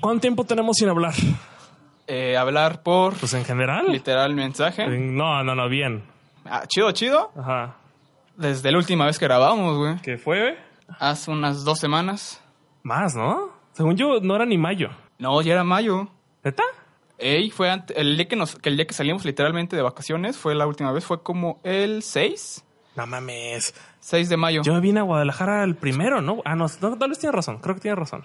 ¿Cuánto tiempo tenemos sin hablar? Eh, hablar por Pues en general. literal mensaje. No, no, no, bien. Ah, chido, chido. Ajá. Desde la última vez que grabamos, güey. ¿Qué fue? Hace unas dos semanas. Más, ¿no? Según yo, no era ni mayo. No, ya era mayo. ¿Neta? Ey, fue ante- el día que nos, que el día que salimos literalmente de vacaciones fue la última vez, fue como el 6, No mames. 6 de mayo. Yo me vine a Guadalajara el primero, ¿no? Ah, no, no tal vez razón. Creo que tiene razón.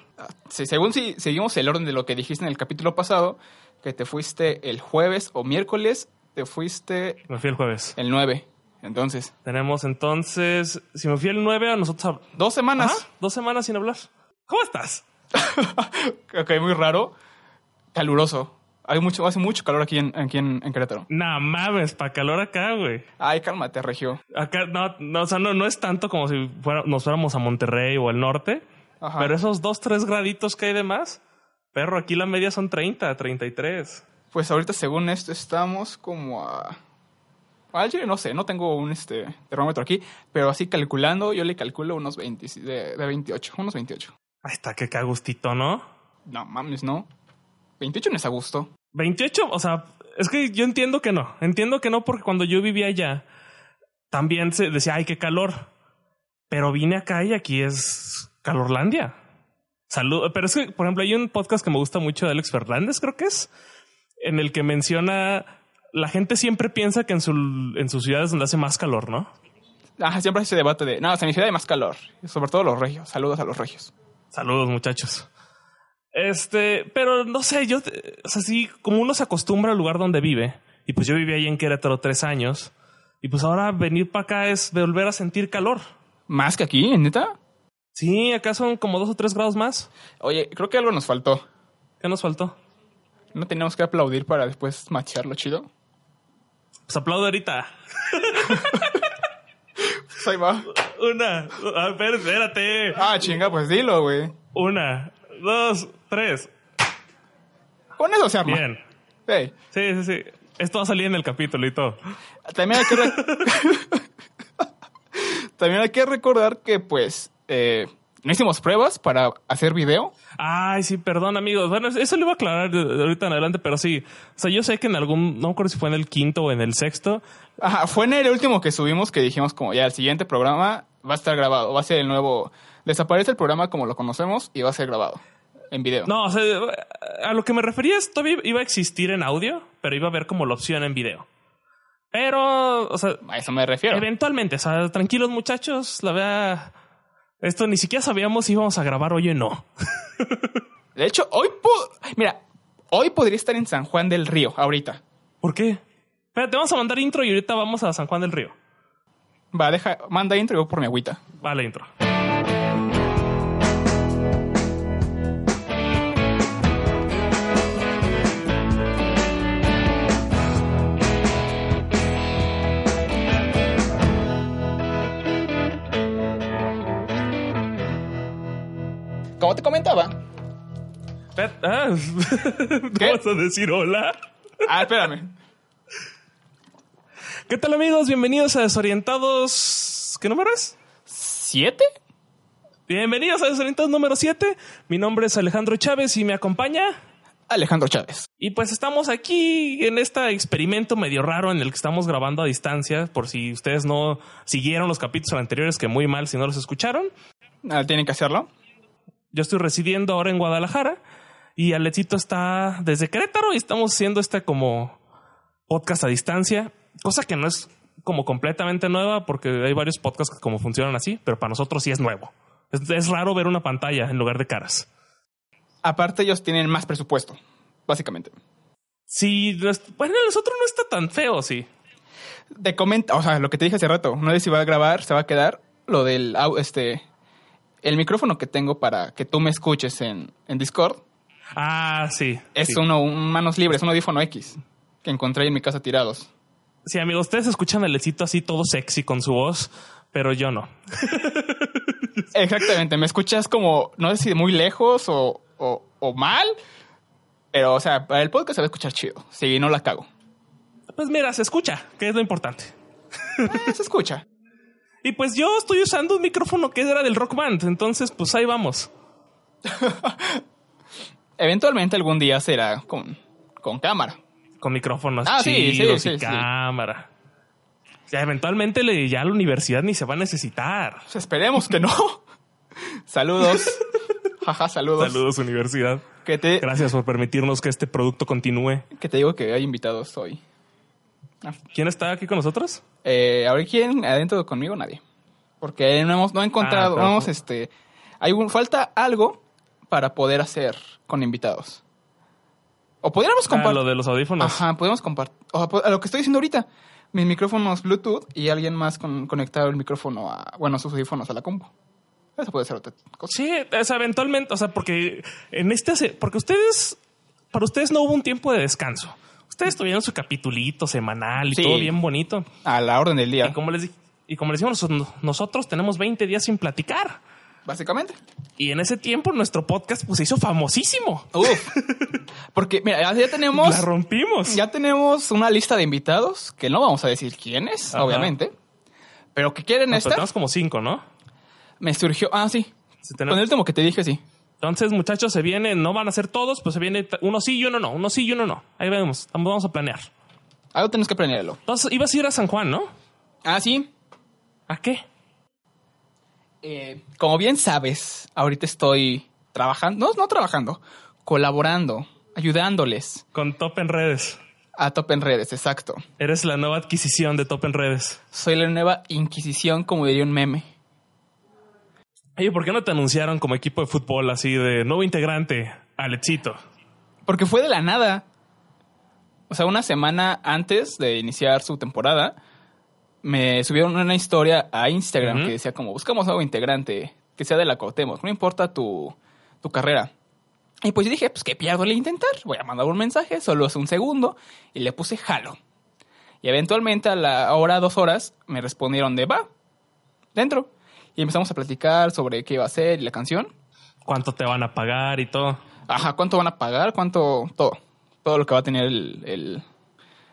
Sí, según si seguimos el orden de lo que dijiste en el capítulo pasado, que te fuiste el jueves o miércoles, te fuiste Me fui el jueves. el 9. Entonces, Tenemos entonces, si me fui el 9 a nosotros... dos semanas. Ajá, dos semanas sin hablar. ¿Cómo estás? ok, muy raro. Caluroso. Hay mucho, hace mucho calor aquí en, aquí en, en Querétaro. No mames, pa' calor acá, güey. Ay, cálmate, Regio. Acá, no, no, o sea, no, no es tanto como si fuera- nos fuéramos a Monterrey o al norte. Ajá. Pero esos dos, tres graditos que hay de más, perro, aquí la media son 30, 33. Pues ahorita, según esto, estamos como a. No sé, no tengo un este termómetro aquí, pero así calculando, yo le calculo unos 20, de, de 28, unos 28. Ahí está, que gustito, ¿no? No mames, no. 28 no es a gusto. 28, o sea, es que yo entiendo que no. Entiendo que no porque cuando yo vivía allá, también se decía, ay, qué calor. Pero vine acá y aquí es calorlandia. Salud. Pero es que, por ejemplo, hay un podcast que me gusta mucho de Alex Fernández, creo que es, en el que menciona, la gente siempre piensa que en, su, en sus ciudades donde hace más calor, ¿no? Ajá, siempre hay ese debate de, no, o sea, en mi ciudad hay más calor. Sobre todo los regios. Saludos a los regios. Saludos, muchachos. Este, pero no sé, yo, o sea, sí, como uno se acostumbra al lugar donde vive, y pues yo viví ahí en Querétaro tres años, y pues ahora venir para acá es volver a sentir calor. ¿Más que aquí, neta? Sí, acá son como dos o tres grados más. Oye, creo que algo nos faltó. ¿Qué nos faltó? ¿No teníamos que aplaudir para después machearlo chido? Pues aplaudo ahorita. Pues ahí va. Una, a ver, espérate. Ah, chinga, pues dilo, güey. Una, dos, tres. Con eso se arma. Bien. Sí, sí, sí. Esto va a salir en el capítulo y todo. también hay que... re- también hay que recordar que, pues, eh, no hicimos pruebas para hacer video. Ay, sí, perdón, amigos. Bueno, eso lo iba a aclarar de, de ahorita en adelante, pero sí. O sea, yo sé que en algún, no me acuerdo si fue en el quinto o en el sexto. Ajá, fue en el último que subimos que dijimos como ya el siguiente programa va a estar grabado, va a ser el nuevo... Desaparece el programa como lo conocemos y va a ser grabado en video. No, o sea, a lo que me refería es todavía iba a existir en audio, pero iba a haber como la opción en video. Pero, o sea, A eso me refiero. eventualmente, o sea, tranquilos muchachos, la verdad, esto ni siquiera sabíamos si íbamos a grabar hoy o no. De hecho, hoy... Mira, hoy podría estar en San Juan del Río, ahorita. ¿Por qué? Espérate, vamos a mandar intro y ahorita vamos a San Juan del Río. Va, deja, manda intro y voy por mi agüita. Vale, intro. Como te comentaba... Ah, ¿Qué? ¿Vas a decir hola? Ah, espérame. ¿Qué tal amigos? Bienvenidos a Desorientados... ¿Qué número es? ¿Siete? Bienvenidos a Desorientados número 7. Mi nombre es Alejandro Chávez y me acompaña... Alejandro Chávez. Y pues estamos aquí en este experimento medio raro en el que estamos grabando a distancia, por si ustedes no siguieron los capítulos anteriores, que muy mal si no los escucharon. Ah, Tienen que hacerlo. Yo estoy residiendo ahora en Guadalajara y Alexito está desde Querétaro y estamos haciendo este como podcast a distancia, cosa que no es como completamente nueva porque hay varios podcasts que como funcionan así, pero para nosotros sí es nuevo. Es, es raro ver una pantalla en lugar de caras. Aparte, ellos tienen más presupuesto, básicamente. Sí, bueno, nosotros no está tan feo, sí. Te comenta, o sea, lo que te dije hace rato, no sé si va a grabar, se va a quedar lo del, este, el micrófono que tengo para que tú me escuches en, en Discord. Ah, sí. Es sí. uno, un manos libres, un audífono X que encontré en mi casa tirados. Sí, amigos, ustedes escuchan a Lecito así todo sexy con su voz, pero yo no. Exactamente, me escuchas como, no sé si muy lejos o, o, o mal, pero, o sea, para el podcast se va a escuchar chido. Si no la cago. Pues mira, se escucha, que es lo importante. Eh, se escucha. Y pues yo estoy usando un micrófono que era del Rock Band, entonces pues ahí vamos. Eventualmente algún día será con, con cámara. Con micrófonos Ah, sí, sí, sí, y cámara. O sea, eventualmente le- ya la universidad ni se va a necesitar. Pues esperemos que no. saludos. Jaja, saludos. Saludos, universidad. Que te, Gracias por permitirnos que este producto continúe. que te digo que hay invitados hoy. ¿Quién está aquí con nosotros? Eh, ahora quién adentro conmigo nadie. Porque no hemos no he encontrado, Ah, no hemos este hay un, falta algo para poder hacer con invitados. O podríamos Ah, compartir. lo de los audífonos. Ajá, podemos compartir. A lo que estoy diciendo ahorita. Mis micrófonos Bluetooth y alguien más con, conectado el micrófono a, bueno, sus audífonos a la compu. Eso puede ser otra cosa. Sí, sea, eventualmente, o sea, porque en este, porque ustedes, para ustedes no hubo un tiempo de descanso. Ustedes tuvieron su capitulito semanal y Sí. todo bien bonito. A la orden del Y día, como les y como les decimos, nos- nosotros tenemos 20 días sin platicar. básicamente. Y en ese tiempo nuestro podcast pues, se hizo famosísimo. Uf. Porque, mira, ya- tenemos. La rompimos. Ya tenemos una lista de invitados, que no vamos a decir quiénes, Ajá. obviamente. Pero que quieren No, pero estar. tenemos como cinco, ¿no? Me surgió. Ah, sí. Con el último que te dije, sí. Entonces, muchachos, se vienen, no van a ser todos, pues se viene uno sí y uno no, uno sí y uno no. Ahí vemos, vamos vamos a planear. Algo tenemos que planearlo. Entonces, ibas a ir a San Juan, ¿no? Ah, sí. ¿A qué? Eh, como bien sabes, ahorita estoy trabajando. No, no trabajando. Colaborando. Ayudándoles Con Top en Redes. a Top en Redes, exacto. Eres la nueva adquisición de Top en Redes. Soy la nueva Inquisición, como diría un meme. Oye, ¿por qué no te anunciaron como equipo de fútbol así de nuevo integrante, Alexito? Porque fue de la nada. O sea, una semana antes de iniciar su temporada, me subieron una historia a Instagram que decía como, buscamos nuevo integrante, que sea de la Cuauhtémoc, no importa tu, tu carrera. Y pues yo dije, pues que pierdo el intentar, voy a mandar un mensaje, solo es un segundo, y le puse jalo. Y eventualmente a la hora, dos horas, me respondieron de va, dentro. Y empezamos a platicar sobre qué iba a hacer y la canción. ¿Cuánto te van a pagar y todo? Ajá, cuánto van a pagar, cuánto, todo. Todo lo que va a tener el, el-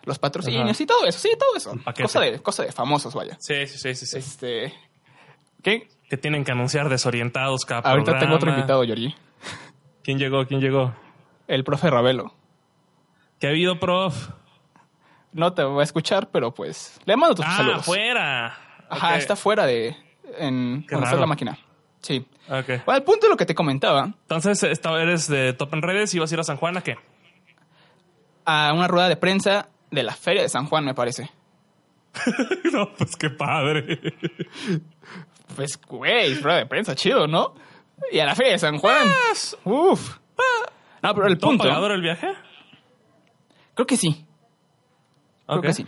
los patrocinios Ajá. y todo eso, sí, todo eso. Cosa de, cosa de famosos, vaya. Sí, sí, sí, sí. sí. Este. ¿Qué? Que tienen que anunciar desorientados cada Ahorita tengo otro invitado, Yori. ¿Quién llegó? ¿Quién llegó? El profe Ravelo. ¿Qué ha habido, prof? No te va a escuchar, pero pues. Le mando tus Ah, saludos. fuera. Ajá, está fuera de. En, Qué donde está la máquina. Sí. Bueno, el punto de lo que te comentaba, Entonces, esta- eres de Top en Redes y vas a ir a San Juan, ¿a qué? a una rueda de prensa de la Feria de San Juan, me parece. no, pues qué padre. Pues, güey, rueda de prensa, chido, ¿no? Y a la Feria de San Juan. Uf. No, pero el ¿Todo punto. pagador el viaje? Creo que sí. Creo que sí.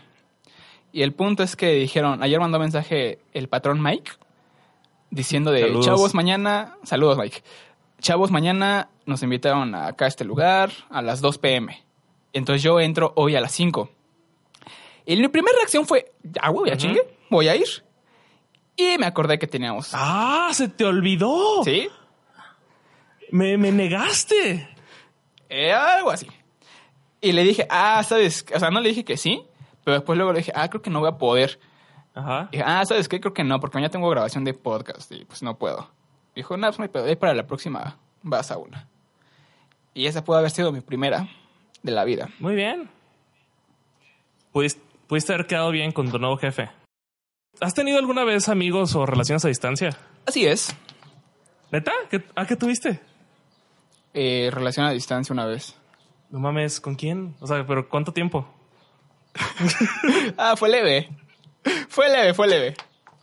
Y el punto es que dijeron, ayer mandó mensaje el patrón Mike diciendo de Saludos. chavos mañana, saludos Mike, chavos mañana nos invitaron acá a este lugar a las 2 pm. Entonces yo entro hoy a las 5. Y mi primera reacción fue, ah, güey, ya chingue, voy a ir. Y me acordé que teníamos... Ah, se te olvidó. ¿Sí? Me, me negaste. Eh, algo así. Y le dije, ah, ¿sabes? O sea, no le dije que sí, pero después luego le dije, ah, creo que no voy a poder. Ajá. Dije, ah, ¿sabes qué? Creo que no, porque mañana tengo grabación de podcast y pues no puedo. Dijo, no, pues no hay pedo, para la próxima vas a una. Y esa puede haber sido mi primera de la vida. Muy bien. Pudiste, pudiste haber quedado bien con tu nuevo jefe. ¿Has tenido alguna vez amigos o relaciones a distancia? Así es. ¿Neta? ¿Qué, ¿A qué tuviste? Eh, relación a distancia una vez. No mames, ¿con quién? O sea, pero ¿cuánto tiempo? Ah, fue leve. Fue leve, fue leve.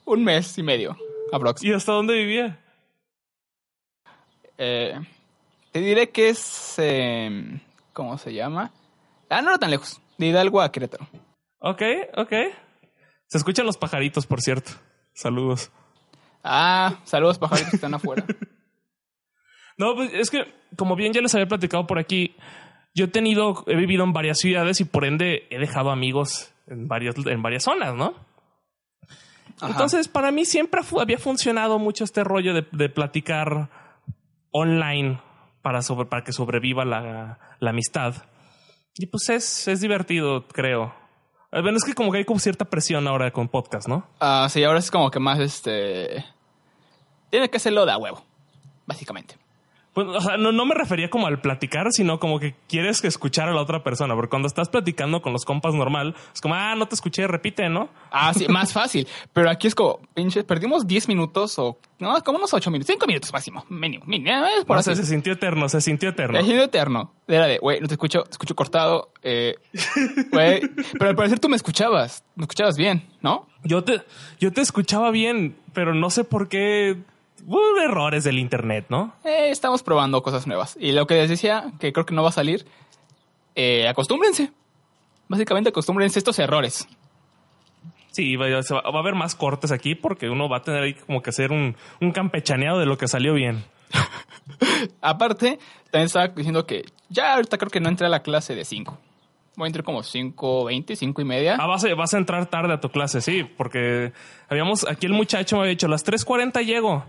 Un mes y medio, aprox. ¿Y hasta dónde vivía? Eh, te diré que es... eh, ¿Cómo se llama? Ah, no era tan lejos. De Hidalgo a Querétaro. Ok, ok. Se escuchan los pajaritos, por cierto. Saludos. Ah, saludos pajaritos que están afuera. No, pues es que, como bien ya les había platicado por aquí, yo he tenido, he vivido en varias ciudades y por ende he dejado amigos en varias, en varias zonas, ¿no? Ajá. Entonces, para mí siempre fu- había funcionado mucho este rollo de, de platicar online para, sobre, para que sobreviva la, la amistad. Y pues es, es divertido, creo. Eh, Bueno, es que como que hay como cierta presión ahora con podcast, ¿no? Ah, sí, ahora es como que más este. Tiene que hacerlo de a huevo, básicamente. Pues, o sea, no, no me refería como al platicar, sino como que quieres que escuchar a la otra persona. Porque cuando estás platicando con los compas normal, es como, ah, no te escuché, repite, ¿no? Ah, sí, más fácil. Pero aquí es como, pinche, perdimos 10 minutos o, no, como unos 8 minutos, 5 minutos máximo, mínimo, mínimo. eh, por No se sintió eterno, se sintió eterno. Ha sido eterno. Era de, güey, no te escucho, te escucho cortado. Eh, güey, pero al parecer tú me escuchabas, me escuchabas bien, ¿no? Yo te, yo te escuchaba bien, pero no sé por qué. Hubo errores del internet, ¿no? Eh, estamos probando cosas nuevas. Y lo que les decía, que creo que no va a salir, eh, acostúmbrense. Básicamente acostúmbrense a estos errores. Sí, va, a haber más cortes aquí porque uno va a tener ahí como que hacer un, un campechaneado de lo que salió bien. Aparte, también estaba diciendo que ya ahorita creo que no entré a la clase de 5. Voy a entrar como 5, 20, 5 y media. Ah, vas a, vas a entrar tarde a tu clase, sí, porque habíamos, aquí el muchacho me había dicho, a las 3.40 llego.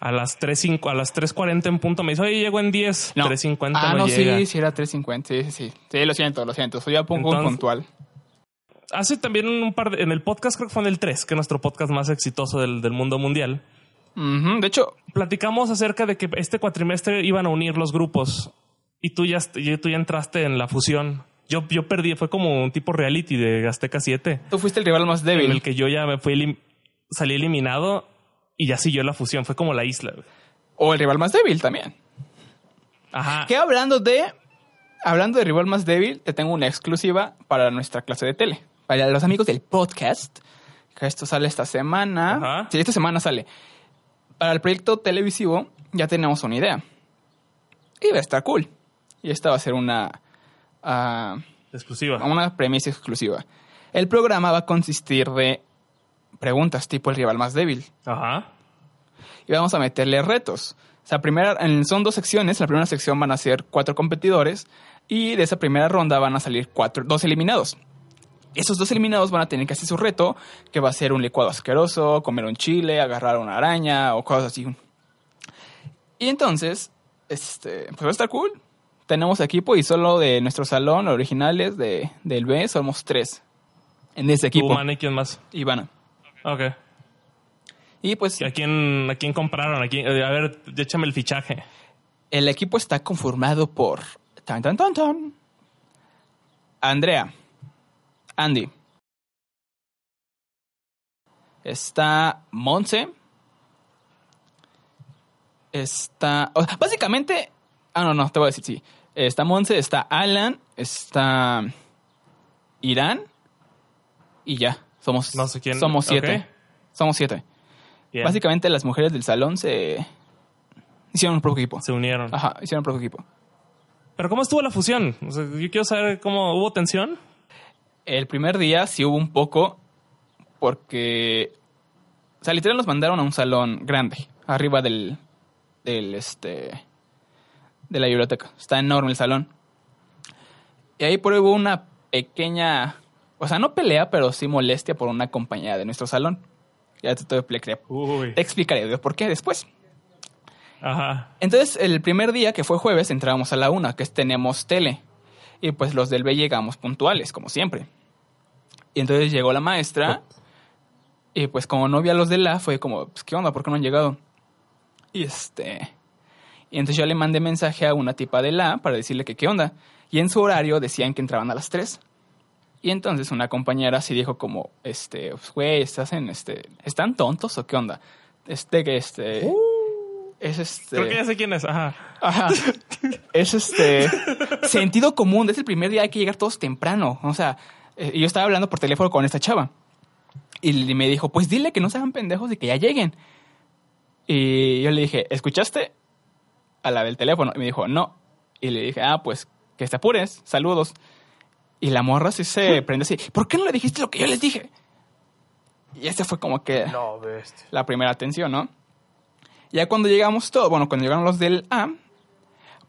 A las 3.05, a las 3.40 en punto me dice, oye, llego en 10. No. 3.50 ah, no, no, llega. sí, sí, era 3.50. Sí, sí, sí. Sí, lo siento, lo siento. Soy ya pongo un Entonces- puntual. Hace también un par de, en el podcast, creo que fue en el 3, que es nuestro podcast más exitoso del, del mundo mundial. De hecho, Platicamos acerca de que este cuatrimestre iban a unir los grupos y tú ya, tú ya entraste en la fusión. Yo, yo perdí, fue como un tipo reality de Azteca 7. tú fuiste el rival más en débil. el que yo ya me fui salí eliminado y ya siguió la fusión. Fue como la isla. O el rival más débil también. Ajá. Que hablando de. Hablando de rival más débil, te tengo una exclusiva para nuestra clase de tele. Para los amigos del podcast. Que esto sale esta semana. Ajá. Sí, esta semana sale. Para el proyecto televisivo ya tenemos una idea. Y va a estar cool. Y esta va a ser una. ah, Exclusiva. una premisa exclusiva. El programa va a consistir de preguntas tipo el rival más débil. Ajá. y vamos a meterle retos. O sea, primera, son dos secciones. La primera sección van a ser cuatro competidores y de esa primera ronda van a salir cuatro, dos eliminados. Esos dos eliminados van a tener que hacer su reto, que va a ser un licuado asqueroso, comer un chile, agarrar una araña o cosas así. Y entonces, este, pues va a estar cool. Tenemos equipo y solo de nuestro salón originales de, del B somos tres en ese Tú, equipo. man, ¿y quién más? Ivana. Ok. Y pues ¿A quién, a quién compraron? ¿A, quién? A ver, échame el fichaje. El equipo está conformado por tan tan tan tan Andrea, Andy, está Monse, está o sea, básicamente ah no no te voy a decir sí está Monse, está Alan, está Irán y ya somos No sé quién. somos siete somos siete Bien. básicamente las mujeres del salón se hicieron un propio equipo Se unieron. Ajá, hicieron un propio equipo. Pero ¿cómo estuvo la fusión? O sea, yo quiero saber cómo hubo tensión. El primer día sí hubo un poco porque... O sea, literal nos mandaron a un salón grande, arriba del... del este... de la biblioteca. Está enorme el salón. Y ahí por ahí hubo una pequeña... O sea, no pelea, pero sí molestia por una compañera de nuestro salón. Ya te, te, te Uy. explicaré por qué después. Ajá. Entonces, el primer día, que fue jueves, entrábamos a la una, que es tenemos tele. Y pues los del B llegamos puntuales, como siempre. Y entonces llegó la maestra. Y pues como no vi a los de la, fue como, pues, ¿qué onda? ¿Por qué no han llegado? Y este... Y entonces yo le mandé mensaje a una tipa de la para decirle que qué onda. Y en su horario decían que entraban a las 3. Y entonces una compañera sí dijo como, este, pues, güey, estás en este, ¿están tontos o qué onda? Este, que este... Es este... Creo que ya sé quién es. Ajá. Ajá. Es este sentido común. Es el primer día hay que llegar todos temprano. O sea, eh, yo estaba hablando por teléfono con esta chava. Y me dijo, pues dile que no se hagan pendejos y que ya lleguen. Y yo le dije, ¿escuchaste? A la del teléfono. Y me dijo, no. Y le dije, ah, pues que te apures. Saludos. Y la morra sí se prende así. ¿Por qué no le dijiste lo que yo les dije? Y ese fue como que No, la primera atención, ¿no? Ya cuando llegamos todos, bueno, cuando llegaron los del A,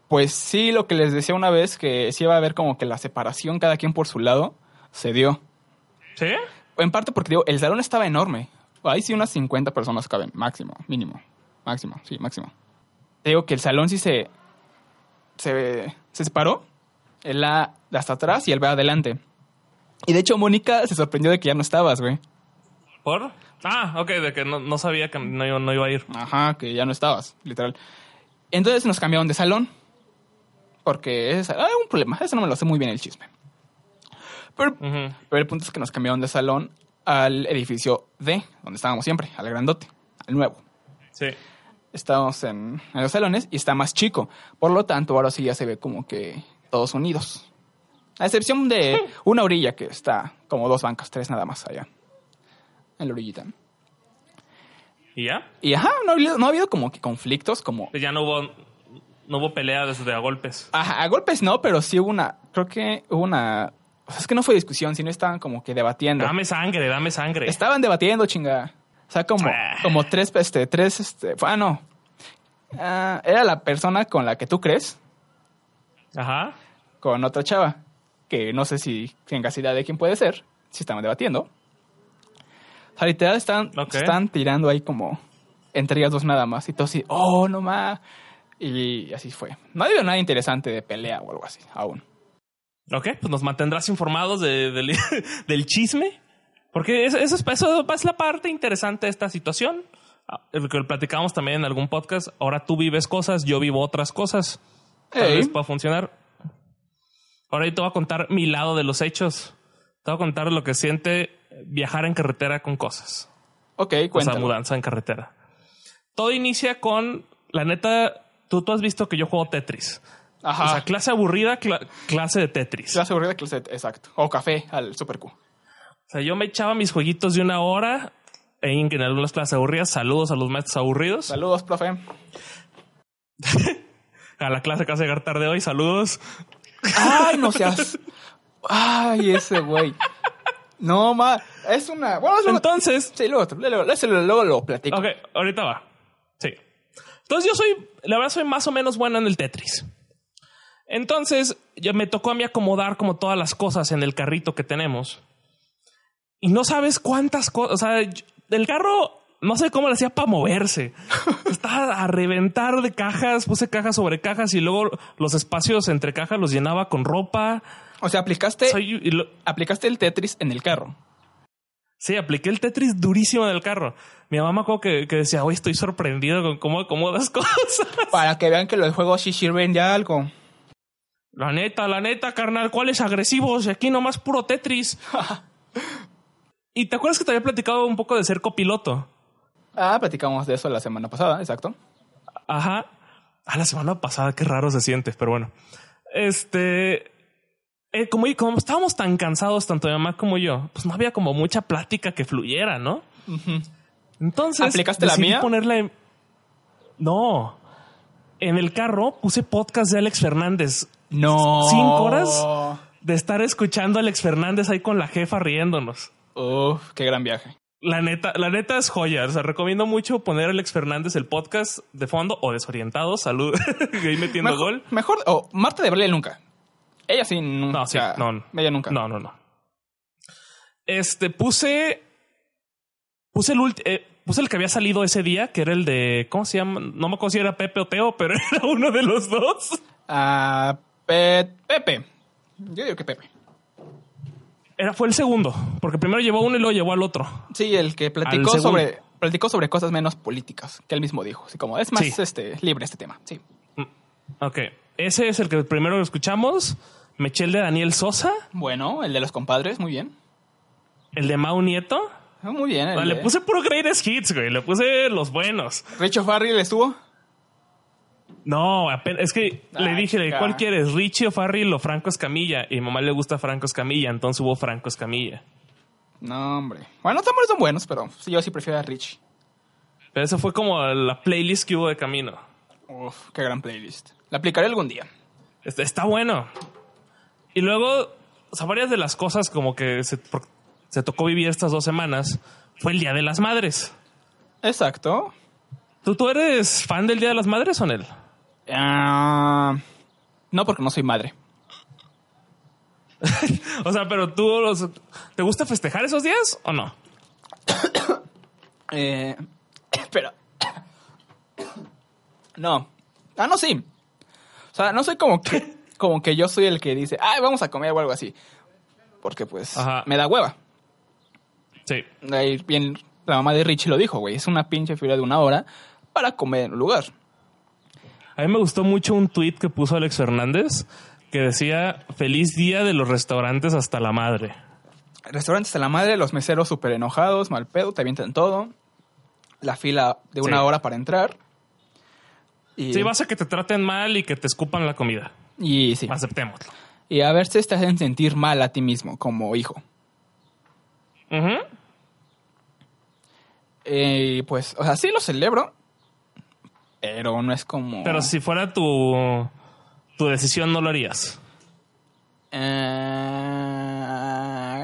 pues sí, lo que les decía una vez, que sí iba a haber como que la separación cada quien por su lado, se dio. ¿Sí? En parte porque, digo, el salón estaba enorme. Ahí sí unas 50 personas caben, máximo, mínimo. Máximo, sí, máximo. Te digo que el salón sí se, se, se separó. El A de hasta atrás y el B adelante. Y de hecho, Mónica se sorprendió de que ya no estabas, güey. ¿Por? Ah, ok, de que no, no sabía que no, iba- no iba a ir. Ajá, que ya no estabas, literal. Entonces nos cambiaron de salón. Porque es ah, un problema. Eso no me lo sé muy bien el chisme. Pero el punto es que nos cambiaron de salón al edificio D, donde estábamos siempre, al grandote, al nuevo. Sí. Estábamos en, en los salones y está más chico. Por lo tanto, ahora sí ya se ve como que todos unidos. A excepción de una orilla que está como dos bancas, tres nada más allá. En la orillita. ¿Y ya? Y ajá, no ha habido, no ha habido como que conflictos, como... Pues ya no hubo, no hubo pelea desde a golpes. Ajá, a golpes no, pero sí hubo una... Creo que hubo una... o sea, es que no fue discusión, sino estaban como que debatiendo. Dame sangre, dame sangre. Estaban debatiendo, chinga. O sea, como, Ah. como tres, este, tres, este... Ah, no. Ah, era la persona con la que tú crees, Ajá. Con otra chava, que no sé si tengas idea de quién puede ser, si estaban debatiendo. O sea, literal están, Ok. están tirando ahí como entre ellas dos nada más. Y todo así, oh, no más. Y así fue. No ha habido nada interesante de pelea o algo así, aún. Ok, pues nos mantendrás informados de- del, del chisme. Porque eso, eso, es, eso es la parte interesante de esta situación. Ah, Lo que platicamos también en algún podcast. Ahora tú vives cosas, yo vivo otras cosas. Tal vez pueda funcionar. Ahora yo te voy a contar mi lado de los hechos. Te voy a contar lo que siente viajar en carretera con cosas. Ok, O sea, cuéntalo. mudanza en carretera. Todo inicia con, la neta, tú, tú has visto que yo juego Tetris. Ajá. O sea, clase aburrida, cla- clase de Tetris. Clase aburrida, clase, exacto. O café al Super Q. O sea, yo me echaba mis jueguitos de una hora en, en algunas clases aburridas. Saludos a los maestros aburridos. Saludos, profe. A la clase que hace llegar tarde hoy, saludos. Ay, no seas. Ay, ese güey. No, ma. Es una. Bueno, Entonces, Sí, luego, luego, luego, luego lo platico. ok, ahorita va. Sí. Entonces yo soy, la verdad soy más o menos bueno en el Tetris. Entonces, ya me tocó a mí acomodar como todas las cosas en el carrito que tenemos. Y no sabes cuántas cosas, o sea, yo- el carro, no sé cómo le hacía para moverse. Estaba a reventar de cajas, puse cajas sobre cajas y luego los espacios entre cajas los llenaba con ropa. O sea, aplicaste, Soy- y lo- aplicaste el Tetris en el carro. sí, apliqué el Tetris durísimo en el carro. Mi mamá acuerdo que, que decía, hoy estoy sorprendido con cómo acomodas cosas. Para que vean que los juegos sí sirven de algo. La neta, la neta, carnal, ¿cuáles agresivos? Aquí nomás puro Tetris. y te acuerdas que te había platicado un poco de ser copiloto. Ah, platicamos de eso la semana pasada, exacto. Ajá. Ah, la semana pasada, qué raro se siente, pero bueno. Este. eh, como, como estábamos tan cansados, tanto mi mamá como yo, pues no había como mucha plática que fluyera, ¿no? Entonces. ¿Aplicaste la mía? ponerla en- No. En el carro puse podcast de Alex Fernández. No. Cinco horas de estar escuchando a Alex Fernández ahí con la jefa riéndonos. Uf, qué gran viaje. La neta, la neta es joya. O sea, recomiendo mucho poner a Alex Fernández el podcast de fondo o desorientado. Salud. ahí metiendo Mejor, gol. mejor o Marta de Baile nunca. Ella sí nunca. No, sí, no, no. Ella nunca. No, no, no. Este, puse. Puse el ulti- eh, puse el que había salido ese día, que era el de. ¿Cómo se llama? No me acuerdo si era Pepe o Teo, pero era uno de los dos. Ah, Pe- Pepe. Yo digo que Pepe. Era, fue el segundo, porque primero llevó uno y luego llevó al otro. Sí, el que platicó sobre platicó sobre cosas menos políticas, que él mismo dijo. Así como es más Sí. este libre este tema. Sí. Ok. Ese es el que primero escuchamos. Me eché el de Daniel Sosa, Bueno, el de los compadres, muy bien. el de Mau Nieto. Ah, Muy bien. el Le de- puse puro greatest hits, güey. Le puse los buenos. Richo Farrell estuvo. No, apenas- es que le dije, chica. ¿cuál quieres? ¿Richie o Farrell o Franco Escamilla? Y a mi mamá le gusta Franco Escamilla, entonces hubo Franco Escamilla. No, hombre. Bueno, tambores son buenos, pero yo sí prefiero a Rich. Pero eso fue como la playlist que hubo de camino. Uf, qué gran playlist. La aplicaré algún día. Está bueno. Y luego, o sea, varias de las cosas como que se, tocó vivir estas dos semanas fue el Día de las Madres. Exacto. ¿Tú, tú eres fan del Día de las Madres o no? Ah, no, porque no soy madre. O sea, pero tú los- ¿te gusta festejar esos días o no? Eh, espera. No. Ah, no, sí. O sea, no soy como que, como que yo soy el que dice, ay, vamos a comer o algo así. Porque pues Ajá. me da hueva. Sí. Ahí bien, la mamá de Richie lo dijo, güey. Es una pinche fila de una hora para comer en un lugar. A mí me gustó mucho un tweet que puso Alex Fernández que decía feliz día de los restaurantes hasta la madre. Restaurantes a la madre, los meseros súper enojados, mal pedo, te avientan todo. La fila de una Sí. hora para entrar. Y, Sí, vas a que te traten mal y que te escupan la comida. y sí. Aceptémoslo. Y a ver si te hacen sentir mal a ti mismo como hijo. Eh, pues, o sea, sí lo celebro, pero no es como... Pero si fuera tu, tu decisión, no lo harías.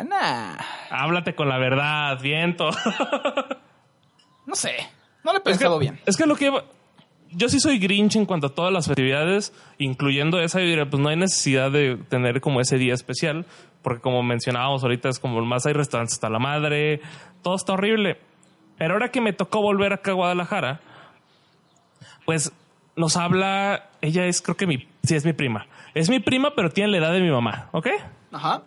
Nah, Háblate con la verdad, viento. no sé, no lo he Es que, pensado bien. es que lo que yo sí soy grinch en cuanto a todas las festividades, incluyendo esa, yo diría, pues no hay necesidad de tener como ese día especial, porque como mencionábamos ahorita es como más hay restaurantes hasta la madre, todo está horrible. Pero ahora que me tocó volver acá a Guadalajara, pues nos habla, ella es creo que mi, sí es mi prima, es mi prima pero tiene la edad de mi mamá, ¿ok? Ajá.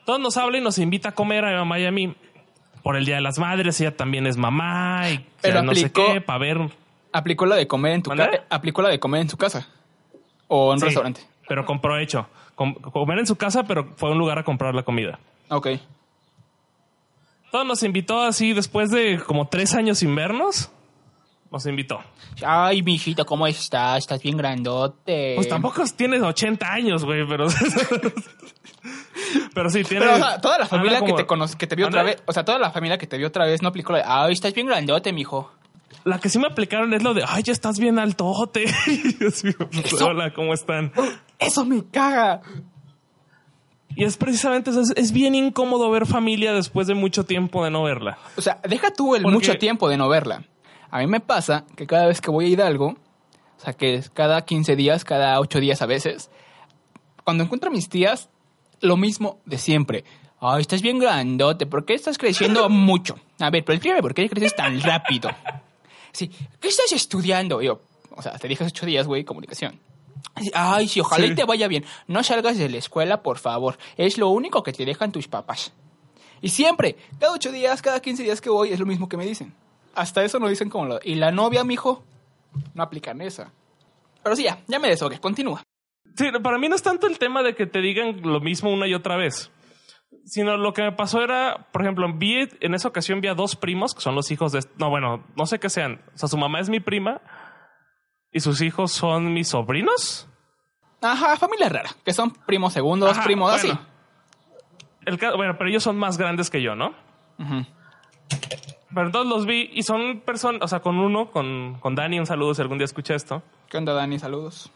Entonces nos habla y nos invita a comer a mi mamá y a mí por el Día de las Madres, ella también es mamá y Pero ya no sé qué, para ver Aplicó la de comer en tu casa. Aplicó la de comer en su casa. O en un Sí, restaurante. Pero compró hecho. Com- comer en su casa, pero fue a un lugar a comprar la comida. Ok. Entonces nos invitó así después de como tres años sin vernos. Nos invitó. Ay, mijito, ¿cómo estás? Estás bien grandote. Pues tampoco tienes 80 años, güey, pero. pero sí, tiene. Pero, o sea, toda la familia que te conoce, que te vio otra vez, o sea, toda la familia que te vio otra vez no aplicó la de, ay, estás bien grandote, mijo. La que sí me aplicaron es lo de, ay, ya estás bien altote. Y yo así, pues, Eso- Hola, ¿cómo están? Eso me caga. Y es precisamente eso. Es, es bien incómodo ver familia después de mucho tiempo de no verla. O sea, deja tú el Porque- mucho tiempo de no verla. A mí me pasa que cada vez que voy a Hidalgo, o sea, que es cada 15 días, cada 8 días a veces, cuando encuentro a mis tías, lo mismo de siempre. Ay, estás bien grandote, ¿por qué estás creciendo mucho? A ver, pero explícame, ¿por qué creces tan rápido? Sí, ¿qué estás estudiando? Y yo, o sea, te dije hace 8 días, güey, comunicación. Ay, sí, ojalá Sí. y te vaya bien. No salgas de la escuela, por favor. Es lo único que te dejan tus papás. Y siempre, cada ocho días, cada 15 días que voy, es lo mismo que me dicen. Hasta eso no dicen como lo... Y la novia, mijo, no aplican esa. Pero sí, ya, ya me deshogué. Continúa. Sí, para mí no es tanto el tema de que te digan lo mismo una y otra vez. Sino lo que me pasó era, por ejemplo, vi en esa ocasión vi a dos primos que son los hijos de. No, bueno, no sé qué sean. O sea, su mamá es mi prima y sus hijos son mis sobrinos. Ajá, familia rara. Que son primos segundos, Ajá, primos bueno. así. El bueno, pero ellos son más grandes que yo, ¿no? Ujú. Pero entonces los vi y son personas, o sea, con uno, con, con Dani, un saludo si algún día escucha esto. ¿Qué onda, Dani? Saludos.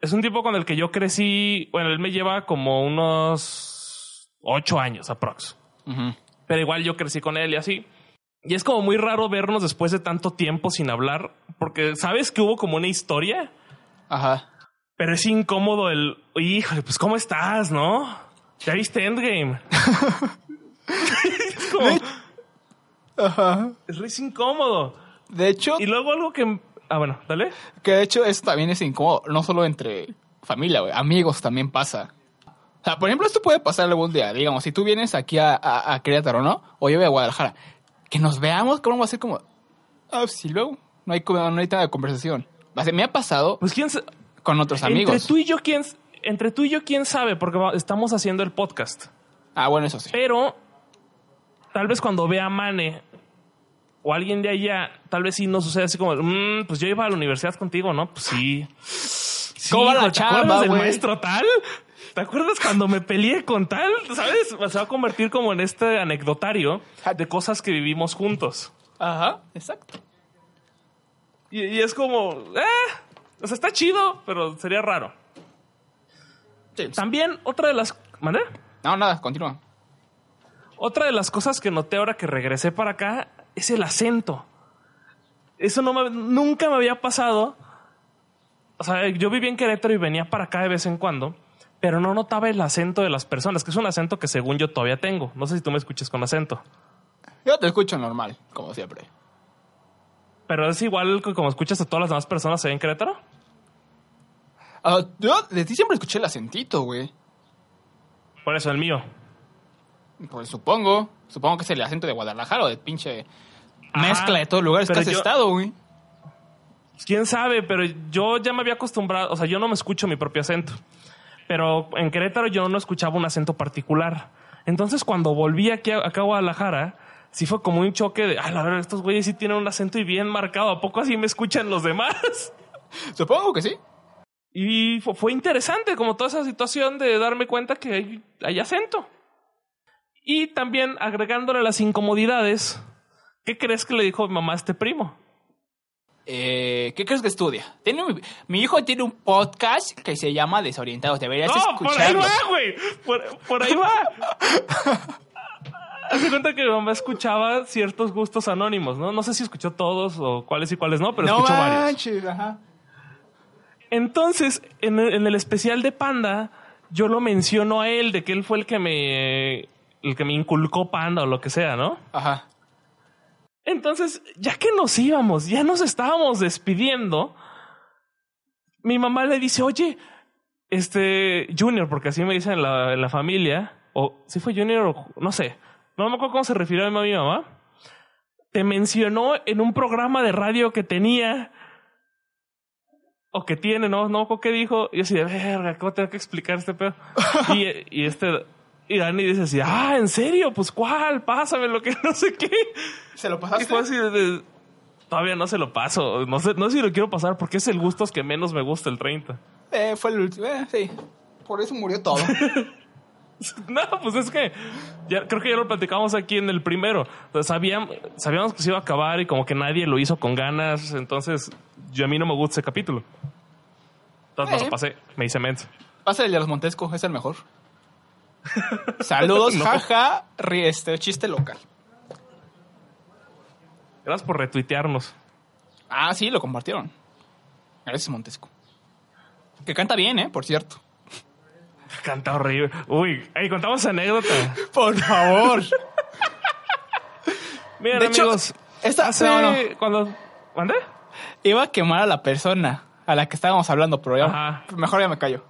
Es un tipo con el que yo crecí, bueno, él me lleva como unos ocho años aprox. Ujú. Pero igual yo crecí con él y así. Y es como muy raro vernos después de tanto tiempo sin hablar, porque sabes que hubo como una historia, Ajá. pero es incómodo el, híjole, pues ¿cómo estás, no? ¿Ya viste Endgame? es como, Ajá. es re incómodo. De hecho, Y luego algo que, ah, bueno, dale. que de hecho eso también es incómodo. No solo entre familia, güey. Amigos también pasa. O sea, por ejemplo, esto puede pasar algún día. Digamos, si tú vienes aquí a, a, a Querétaro, ¿no? O yo voy a Guadalajara. Que nos veamos, ¿cómo va a ser como... Ah, sí, luego. No hay, no hay tema de conversación. O sea, me ha pasado Pues quién con otros amigos. Entre tú y yo, quién, entre tú y yo, quién sabe, porque estamos haciendo el podcast. Ah, bueno, eso sí. Pero tal vez cuando vea a Mane o alguien de allá, tal vez sí no sucede así como, "Mm, pues yo iba a la universidad contigo, ¿no? Pues sí. Sí, ¿Cómo la ¿Te chamba, acuerdas del maestro tal? ¿Te acuerdas cuando me peleé con tal? ¿Sabes? Se va a convertir como en este anecdotario de cosas que vivimos juntos. Ajá, exacto. Y, y es como, eh, o sea, está chido, pero sería raro. Sí. También otra de las... ¿Mande? No, nada, continúa. Otra de las cosas que noté ahora que regresé para acá es el acento. Eso no me- nunca me había pasado. O sea, yo vivía en Querétaro y venía para acá de vez en cuando, pero no notaba el acento de las personas, que es un acento que según yo todavía tengo. No sé si tú me escuchas con acento, Yo te escucho normal, como siempre. pero es igual que como escuchas a todas las demás personas ahí en Querétaro. Ah, yo de ti siempre escuché el acentito, güey. Por eso el mío. Pues supongo. Supongo que es el acento de Guadalajara o de pinche Ajá, mezcla de todos los lugares que has yo- estado, güey. Quién sabe, pero yo ya me había acostumbrado, o sea, yo no me escucho mi propio acento. Pero en Querétaro yo no escuchaba un acento particular. Entonces, cuando volví aquí a, acá a Guadalajara, sí fue como un choque de, ah, la verdad, estos güeyes sí tienen un acento y bien marcado. ¿A poco así me escuchan los demás? Supongo que sí. Y fu- fue interesante como toda esa situación de darme cuenta que hay, hay acento. Y también agregándole las incomodidades, ¿qué crees que le dijo mi mamá a este primo? Eh, ¿Qué crees que estudia? Tiene mi hijo tiene un podcast que se llama Desorientados. Deberías No, por ahí escucharlo. va, güey. Por, por ahí va. Hace cuenta que mi mamá escuchaba ciertos gustos anónimos, ¿no? No sé si escuchó todos o cuáles y cuáles no, pero no escuchó varios. ajá. Entonces, en el, en el especial de Panda, yo lo menciono a él, de que él fue el que me, el que me inculcó Panda o lo que sea, ¿no? Ajá. Entonces, ya que nos íbamos, ya nos estábamos despidiendo, mi mamá le dice, oye, este, Junior, porque así me dicen en la, en la familia, o si fue Junior o no sé, no me acuerdo cómo se refirió a mi mamá, te mencionó en un programa de radio que tenía, o que tiene, no, no qué dijo, y yo así de, verga, ¿cómo tengo que explicar este pedo? y, y este... Y Dani dice así, ah, ¿en serio? Pues ¿cuál? Pásame lo que no sé qué. ¿Se lo Y pasaste? fue así de, Todavía no se lo paso. No sé, no sé si lo quiero pasar porque es el gustos que menos me gusta el 30. Eh, fue el último. Eh, sí. Por eso murió todo. No, pues es que ya, creo que ya lo platicamos aquí en el primero. Sabíamos, sabíamos que se iba a acabar y como que nadie lo hizo con ganas. Entonces, yo a mí no me gusta ese capítulo. Entonces no Eh. lo pasé. Me hice menso. Pasa el de los Montesco, es el mejor. Saludos, jaja, este chiste local. Gracias por retuitearnos. Ah, sí, lo compartieron. Gracias, Montesco. Que canta bien, ¿eh? Por cierto. Canta horrible. Uy, ahí contamos anécdota. Por favor. Miren, De hecho, amigos. esta- hace no, no. cuando. ¿Mande? Iba a quemar a la persona a la que estábamos hablando, pero ya, mejor ya me callo.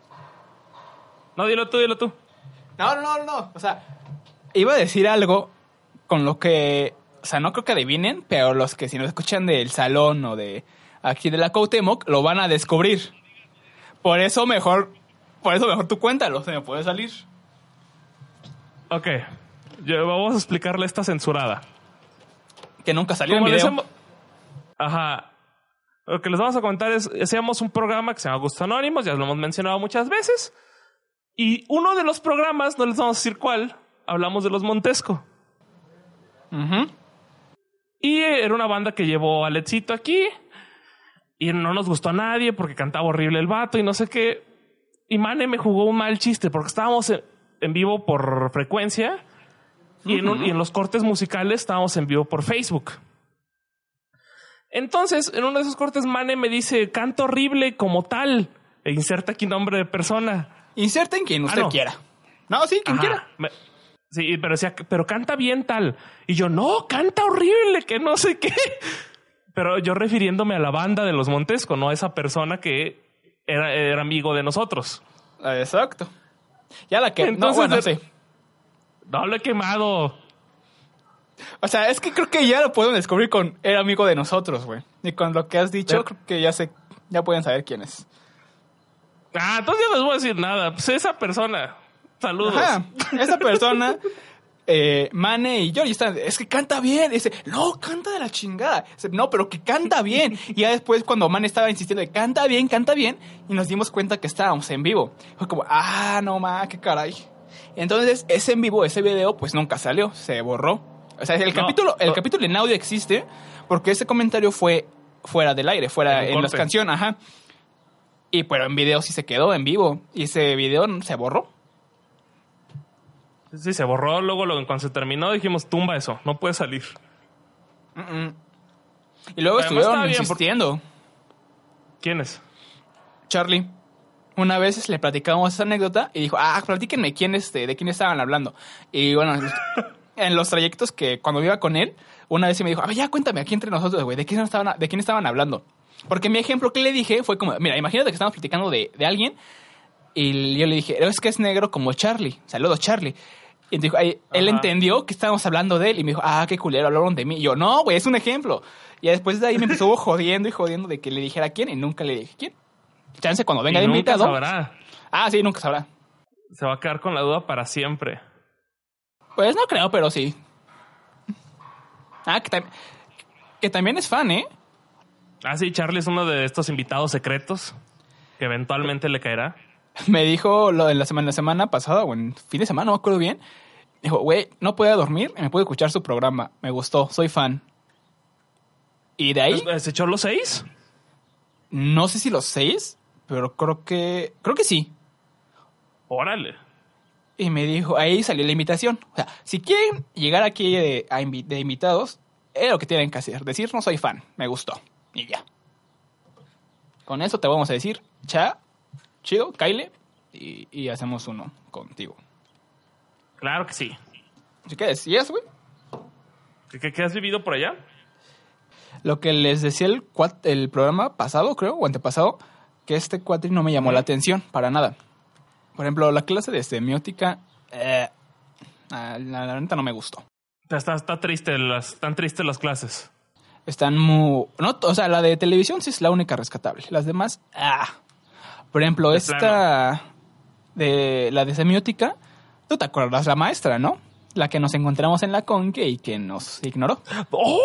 No, dilo tú, dilo tú. No, no, no, no. O sea, iba a decir algo con lo que, o sea, no creo que adivinen, pero los que si nos escuchan del salón o de aquí de la Cuauhtémoc lo van a descubrir. Por eso mejor, por eso mejor tú cuéntalo, se me puede salir. Ok. Yo- vamos a explicarle esta censurada. Que nunca salió en Como video. hemos- Ajá. Lo que les vamos a contar es, hacíamos un programa que se llama Gusto Anónimos, ya lo hemos mencionado muchas veces. Y uno de los programas, no les vamos a decir cuál, hablamos de los Montesco. Y era una banda que llevó a Letzito aquí. Y no nos gustó a nadie porque cantaba horrible el vato y no sé qué. Y Mane me jugó un mal chiste porque estábamos en, vivo por frecuencia. Y, en un- y en los cortes musicales estábamos en vivo por Facebook. Entonces, en uno de esos cortes, Mane me dice, canto horrible como tal. E inserta aquí nombre de persona. Inserten quien usted Ah, no. quiera. No, sí, quien Ajá. quiera. Me- sí, pero decía, pero canta bien tal. Y yo, no, canta horrible, que no sé qué. Pero yo refiriéndome a la banda de los Montesco, no a esa persona que era, era amigo de nosotros. Exacto. Ya la que. Entonces, no, bueno, de- sí. No lo he quemado. O sea, es que creo que ya lo pueden descubrir con era amigo de nosotros, güey. Y con lo que has dicho, Pero- creo que ya sé, ya pueden saber quién es. Ah, entonces ya no les voy a decir nada. Pues esa persona. Saludos. Ajá. Esa persona, eh, Mane y yo, y están, es que canta bien. Y dice, no, canta de la chingada. Dice, no, pero que canta bien. Y ya después, cuando Mane estaba insistiendo de canta bien, canta bien, y nos dimos cuenta que estábamos en vivo. Fue como, ah, no ma, qué caray. Entonces, ese en vivo, ese video, pues nunca salió, se borró. O sea, el No, capítulo, el no. capítulo en audio existe porque ese comentario fue fuera del aire, fuera En en las canciones, ajá. Y pero en video sí se quedó en vivo. Y ese video se borró. Sí, se borró. Luego, luego, cuando se terminó, dijimos, tumba eso. No puede salir. Y luego Además, estuvieron insistiendo. ¿Quién es? Charlie, una vez le platicamos esa anécdota y dijo, ah, platíquenme quién este, de quién estaban hablando. Y bueno, en los trayectos que cuando iba con él, una vez me dijo, a ver, ya cuéntame aquí entre nosotros, güey, ¿de quién estaban, de quién estaban hablando? Porque mi ejemplo que le dije fue como, mira, imagínate que estamos platicando de, de alguien y yo le dije, es que es negro como Charlie. Saludos, Charlie. Y dijo, él Ajá. entendió que estábamos hablando de él y me dijo, ah, qué culero, hablaron de mí. Y yo, no, güey, es un ejemplo. Y después de ahí me empezó jodiendo y jodiendo de que le dijera quién y nunca le dije quién. Chance cuando venga Y de nunca invitado. sabrá. Ah, sí, nunca sabrá. Se va a quedar con la duda para siempre. Pues no creo, pero sí. Ah, que, tam- que también es fan, ¿eh? Ah, sí, Charlie es uno de estos invitados secretos que eventualmente le caerá. Me dijo lo de la semana, la semana pasada o en fin de semana, no me acuerdo bien. Dijo, güey, no puedo dormir, me puedo escuchar su programa. Me gustó, soy fan. Y de ahí, ¿Se echó los seis? no sé si los seis, pero creo que, creo que sí. Órale. Y me dijo, ahí salió la invitación. O sea, si quieren llegar aquí de, de invitados, es lo que tienen que hacer. Decir, no soy fan, me gustó. Y ya. Con eso te vamos a decir, cha, chido, Kyle, y, y hacemos uno contigo. Claro que sí. ¿Sí qué decías, güey? ¿Qué, qué- qué has vivido por allá? Lo que les decía el, el programa pasado, creo, o antepasado, que este cuatri no me llamó la atención para nada. Por ejemplo, la clase de semiótica, eh, ah, la, la neta no me gustó. Está, está triste las, están tristes las clases. Están muy... No, o sea, la de televisión sí es la única rescatable. Las demás, ah. Por ejemplo, De esta de la de semiótica, tú te acuerdas la maestra, ¿no? La que nos encontramos en la conque y que nos ignoró. ¡Oh!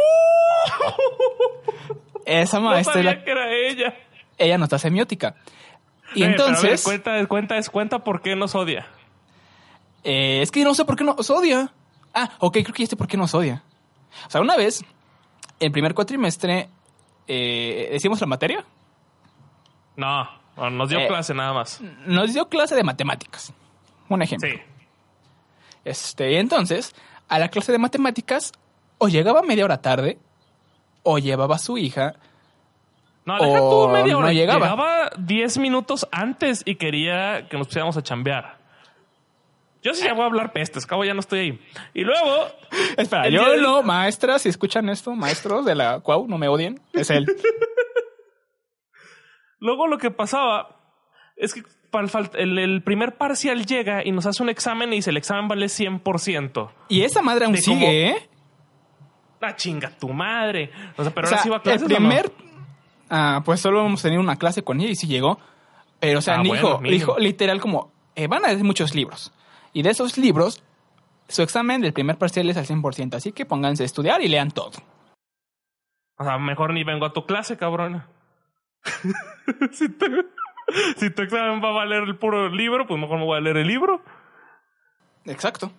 Esa No maestra, es sabía la- que era ella. ella nos da semiótica. Y pero a ver, entonces... cuenta, cuenta, cuenta por qué nos odia. Eh, es que no sé por qué nos odia. Ah, ok, creo que ya sé por qué nos odia. O sea, una vez, el primer cuatrimestre, eh, decimos la materia, No, nos dio Eh. clase nada más. nos dio clase de matemáticas. Un ejemplo. Sí. Este, entonces, a la clase de matemáticas, o llegaba media hora tarde, o llevaba a su hija. No, deja tú O media no hora. llegaba. Llegaba 10 minutos antes y quería que nos pusiéramos a chambear. Yo sí ya voy a hablar pestes, cabo ya no estoy ahí. Y luego, Espera, yo día del- no, maestras, si escuchan esto, maestros de la Cuau, no me odien, es él. luego lo que pasaba es que el, primer parcial llega y nos hace un examen y dice el examen vale 100%. Y esa madre aún De sigue, ¿eh? Ah, chinga tu madre. O sea, pero o ahora sí va a clases el o no? primer, ah, pues solo hemos tenido una clase con ella y sí llegó. Pero, o sea, Ah, dijo, bueno, mínimo. dijo literal como, eh, van a decir muchos libros. Y de esos libros, su examen del primer parcial es al 100%. Así que pónganse a estudiar y lean todo. O sea, mejor ni vengo a tu clase, cabrón. si, tu, si tu examen va a valer el puro libro, pues mejor me voy a leer el libro. Exacto.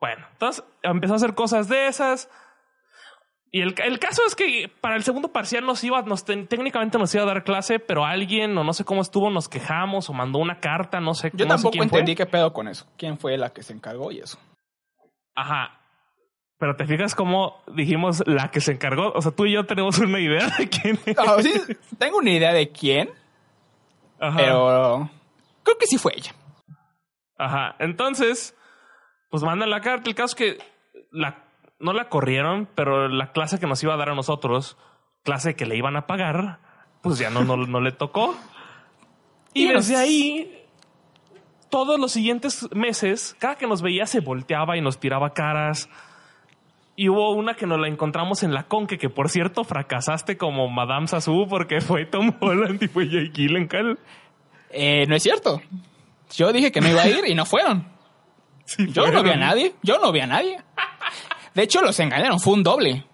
Bueno, entonces empezó a hacer cosas de esas. Y el, el caso es que para el segundo parcial nos iba, nos técnicamente nos iba a dar clase, pero alguien, o no sé cómo estuvo, nos quejamos o mandó una carta, no sé. Yo no sé tampoco quién fue. entendí qué pedo con eso. ¿Quién fue la que se encargó y eso? Ajá. Pero te fijas cómo dijimos la que se encargó. O sea, tú y yo tenemos una idea de quién es. Sí, tengo una idea de quién, Ajá. pero creo que sí fue ella. Ajá. Entonces, pues mandan la carta. El caso es que la, no la corrieron, pero la clase que nos iba a dar a nosotros, clase que le iban a pagar, pues ya no, no, no le tocó. Y desde ahí, todos los siguientes meses, cada que nos veía se volteaba y nos tiraba caras. Y hubo una que nos la encontramos en la Conque, que por cierto fracasaste como Madame Sassou porque fue Tom Holland y fue Jake Gyllenhaal. Eh, no es cierto. Yo dije que no iba a ir y no fueron. Sí, Yo no vi a nadie. Yo no vi a nadie. De hecho, los engañaron. Fue un doble.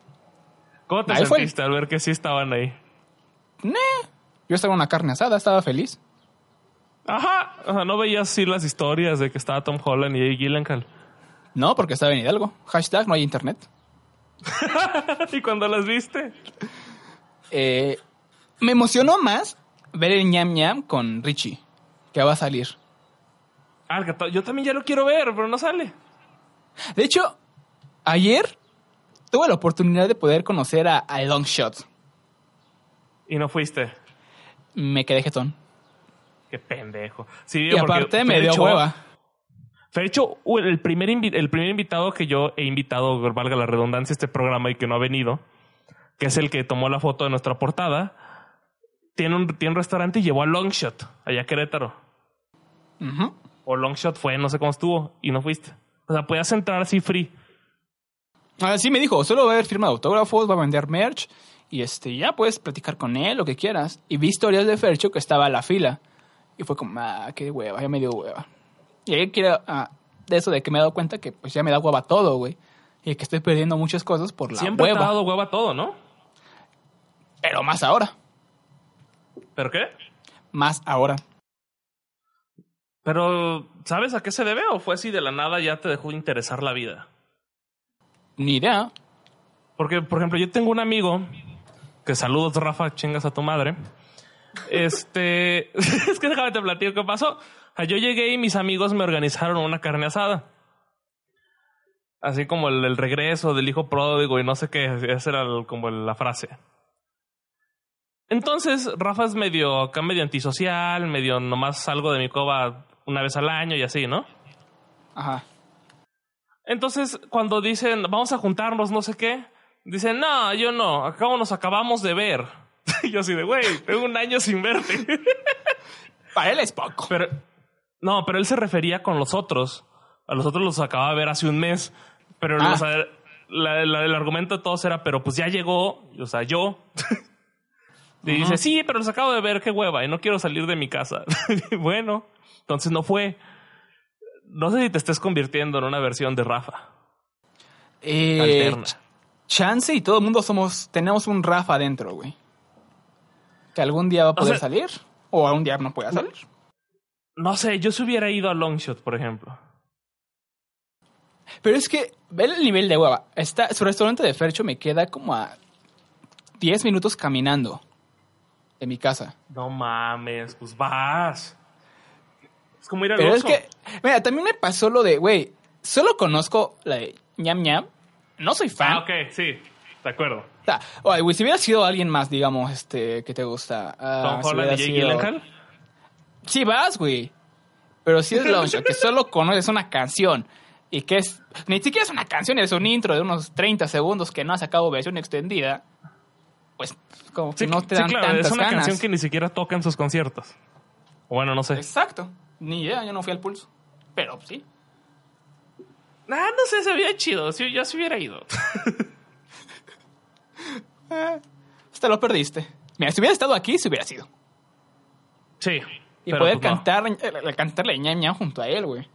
¿Cómo te Ahí fue. sentiste al ver que sí estaban ahí? Nah. Yo estaba en una carne asada, estaba feliz. Ajá. O sea, no veías así las historias de que estaba Tom Holland y Jake Gyllenhaal. No, porque estaba en Hidalgo. Hashtag no hay internet. ¿Y cuando las viste? Eh, me emocionó más ver el ñam ñam con Richie, que va a salir. Ah, yo también ya lo quiero ver, pero no sale. De hecho, ayer tuve la oportunidad de poder conocer a, a Longshot. Y no fuiste. Me quedé jetón. Qué pendejo. Sí, Y aparte me dio hueva. Fercho, u- el primer, invi- el primer invitado que yo he invitado, valga la redundancia, a este programa y que no ha venido, que es el que tomó la foto de nuestra portada, tiene un, tiene un restaurante y llevó a Longshot, allá a Querétaro. Ujú. O Longshot fue, no sé cómo estuvo, y no fuiste. O sea, podías entrar así free. Ah, sí me dijo, solo va a haber firma de autógrafos, va a vender merch y este ya puedes platicar con él, lo que quieras. Y vi historias de Fercho que estaba a la fila. Y fue como, ah, qué hueva, ya me dio hueva. Y ahí quiero, ah, de eso de que me he dado cuenta que pues ya me da hueva todo, güey. Y que estoy perdiendo muchas cosas por la Siempre hueva. ha dado hueva todo, ¿no? Pero más ahora, ¿Pero qué? más ahora. Pero, ¿sabes a qué se debe? ¿O fue así de la nada ya te dejó de interesar la vida? Ni idea. Porque, por ejemplo, yo tengo un amigo que saludos, Rafa, chingas a tu madre. Este, es que déjame te platico qué pasó. O sea, yo llegué y mis amigos me organizaron una carne asada. Así como el, el regreso del hijo pródigo y no sé qué, esa era el- como la frase. Entonces, Rafa es medio acá, medio antisocial, medio nomás salgo de mi cova una vez al año y así, ¿no? Ajá. Entonces, cuando dicen, vamos a juntarnos, no sé qué, dicen, no, yo no, acabo nos acabamos de ver. Y yo así de, güey, tengo un año sin verte. Para él es poco. Pero, no, pero él se refería con los otros. A los otros los acababa de ver hace un mes. Pero, Ah. la- la- el argumento de todos era, pero pues ya llegó, o sea, yo. y dice, sí, pero los acabo de ver, qué hueva, y no quiero salir de mi casa. Bueno, entonces no fue. No sé si te estés convirtiendo en una versión de Rafa. Eh, Alterna. ch- Chance y todo el mundo somos, tenemos un Rafa adentro, güey. Que algún día va a poder sea- salir. O algún día no pueda salir. No sé, yo se hubiera ido a Longshot, por ejemplo. Pero es que, ve el nivel de hueva. Está, su restaurante de Fercho me queda como a 10 minutos caminando de mi casa. No mames, pues vas. Es como ir al Pero es Oxxo. que, mira, también me pasó lo de, güey, solo conozco la de ñam ñam. No soy fan. Ah, ok, sí, de acuerdo. O sea, oye, güey, si hubiera sido alguien más, digamos, este, que te gusta. ah, Tom Holland y sido-. Sí vas, güey. Pero si es Longshot, que solo conoces una canción y que es... Ni siquiera es una canción, es un intro de unos 30 segundos que no ha sacado versión extendida. Pues como que Sí, no te sí, dan claro, tantas es una ganas. canción que ni siquiera toca en sus conciertos. O Bueno, no sé. Exacto. Ni idea, yo no fui al pulso. Pero sí. Ah, no sé, se veía chido. Sí, yo se hubiera ido. Eh, te lo perdiste. Mira, si hubiera estado aquí, se hubiera sido. Sí. Y poder pues no. cantar, eh, cantarle ñam ñam junto a él, güey.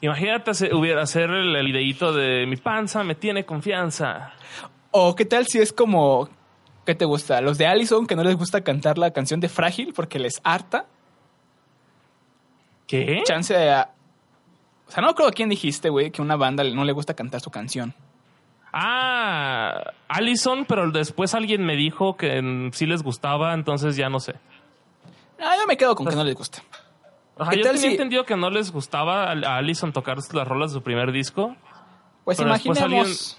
Imagínate hubiera hacer el, el videíto de mi panza me tiene confianza. O qué tal si es como... ¿Qué te gusta? Los de Allison que no les gusta cantar la canción de Frágil porque les harta. ¿Qué? chance de... O sea, no creo a quién dijiste, güey, que una banda no le gusta cantar su canción. Ah, Allison, pero después alguien me dijo que mm, sí les gustaba, entonces ya no sé. Ah, yo me quedo con que no les gusta. Ajá, ¿Qué yo tal tenía si- entendido que no les gustaba a a Allison tocar las rolas de su primer disco. Pues Pero después imaginemos...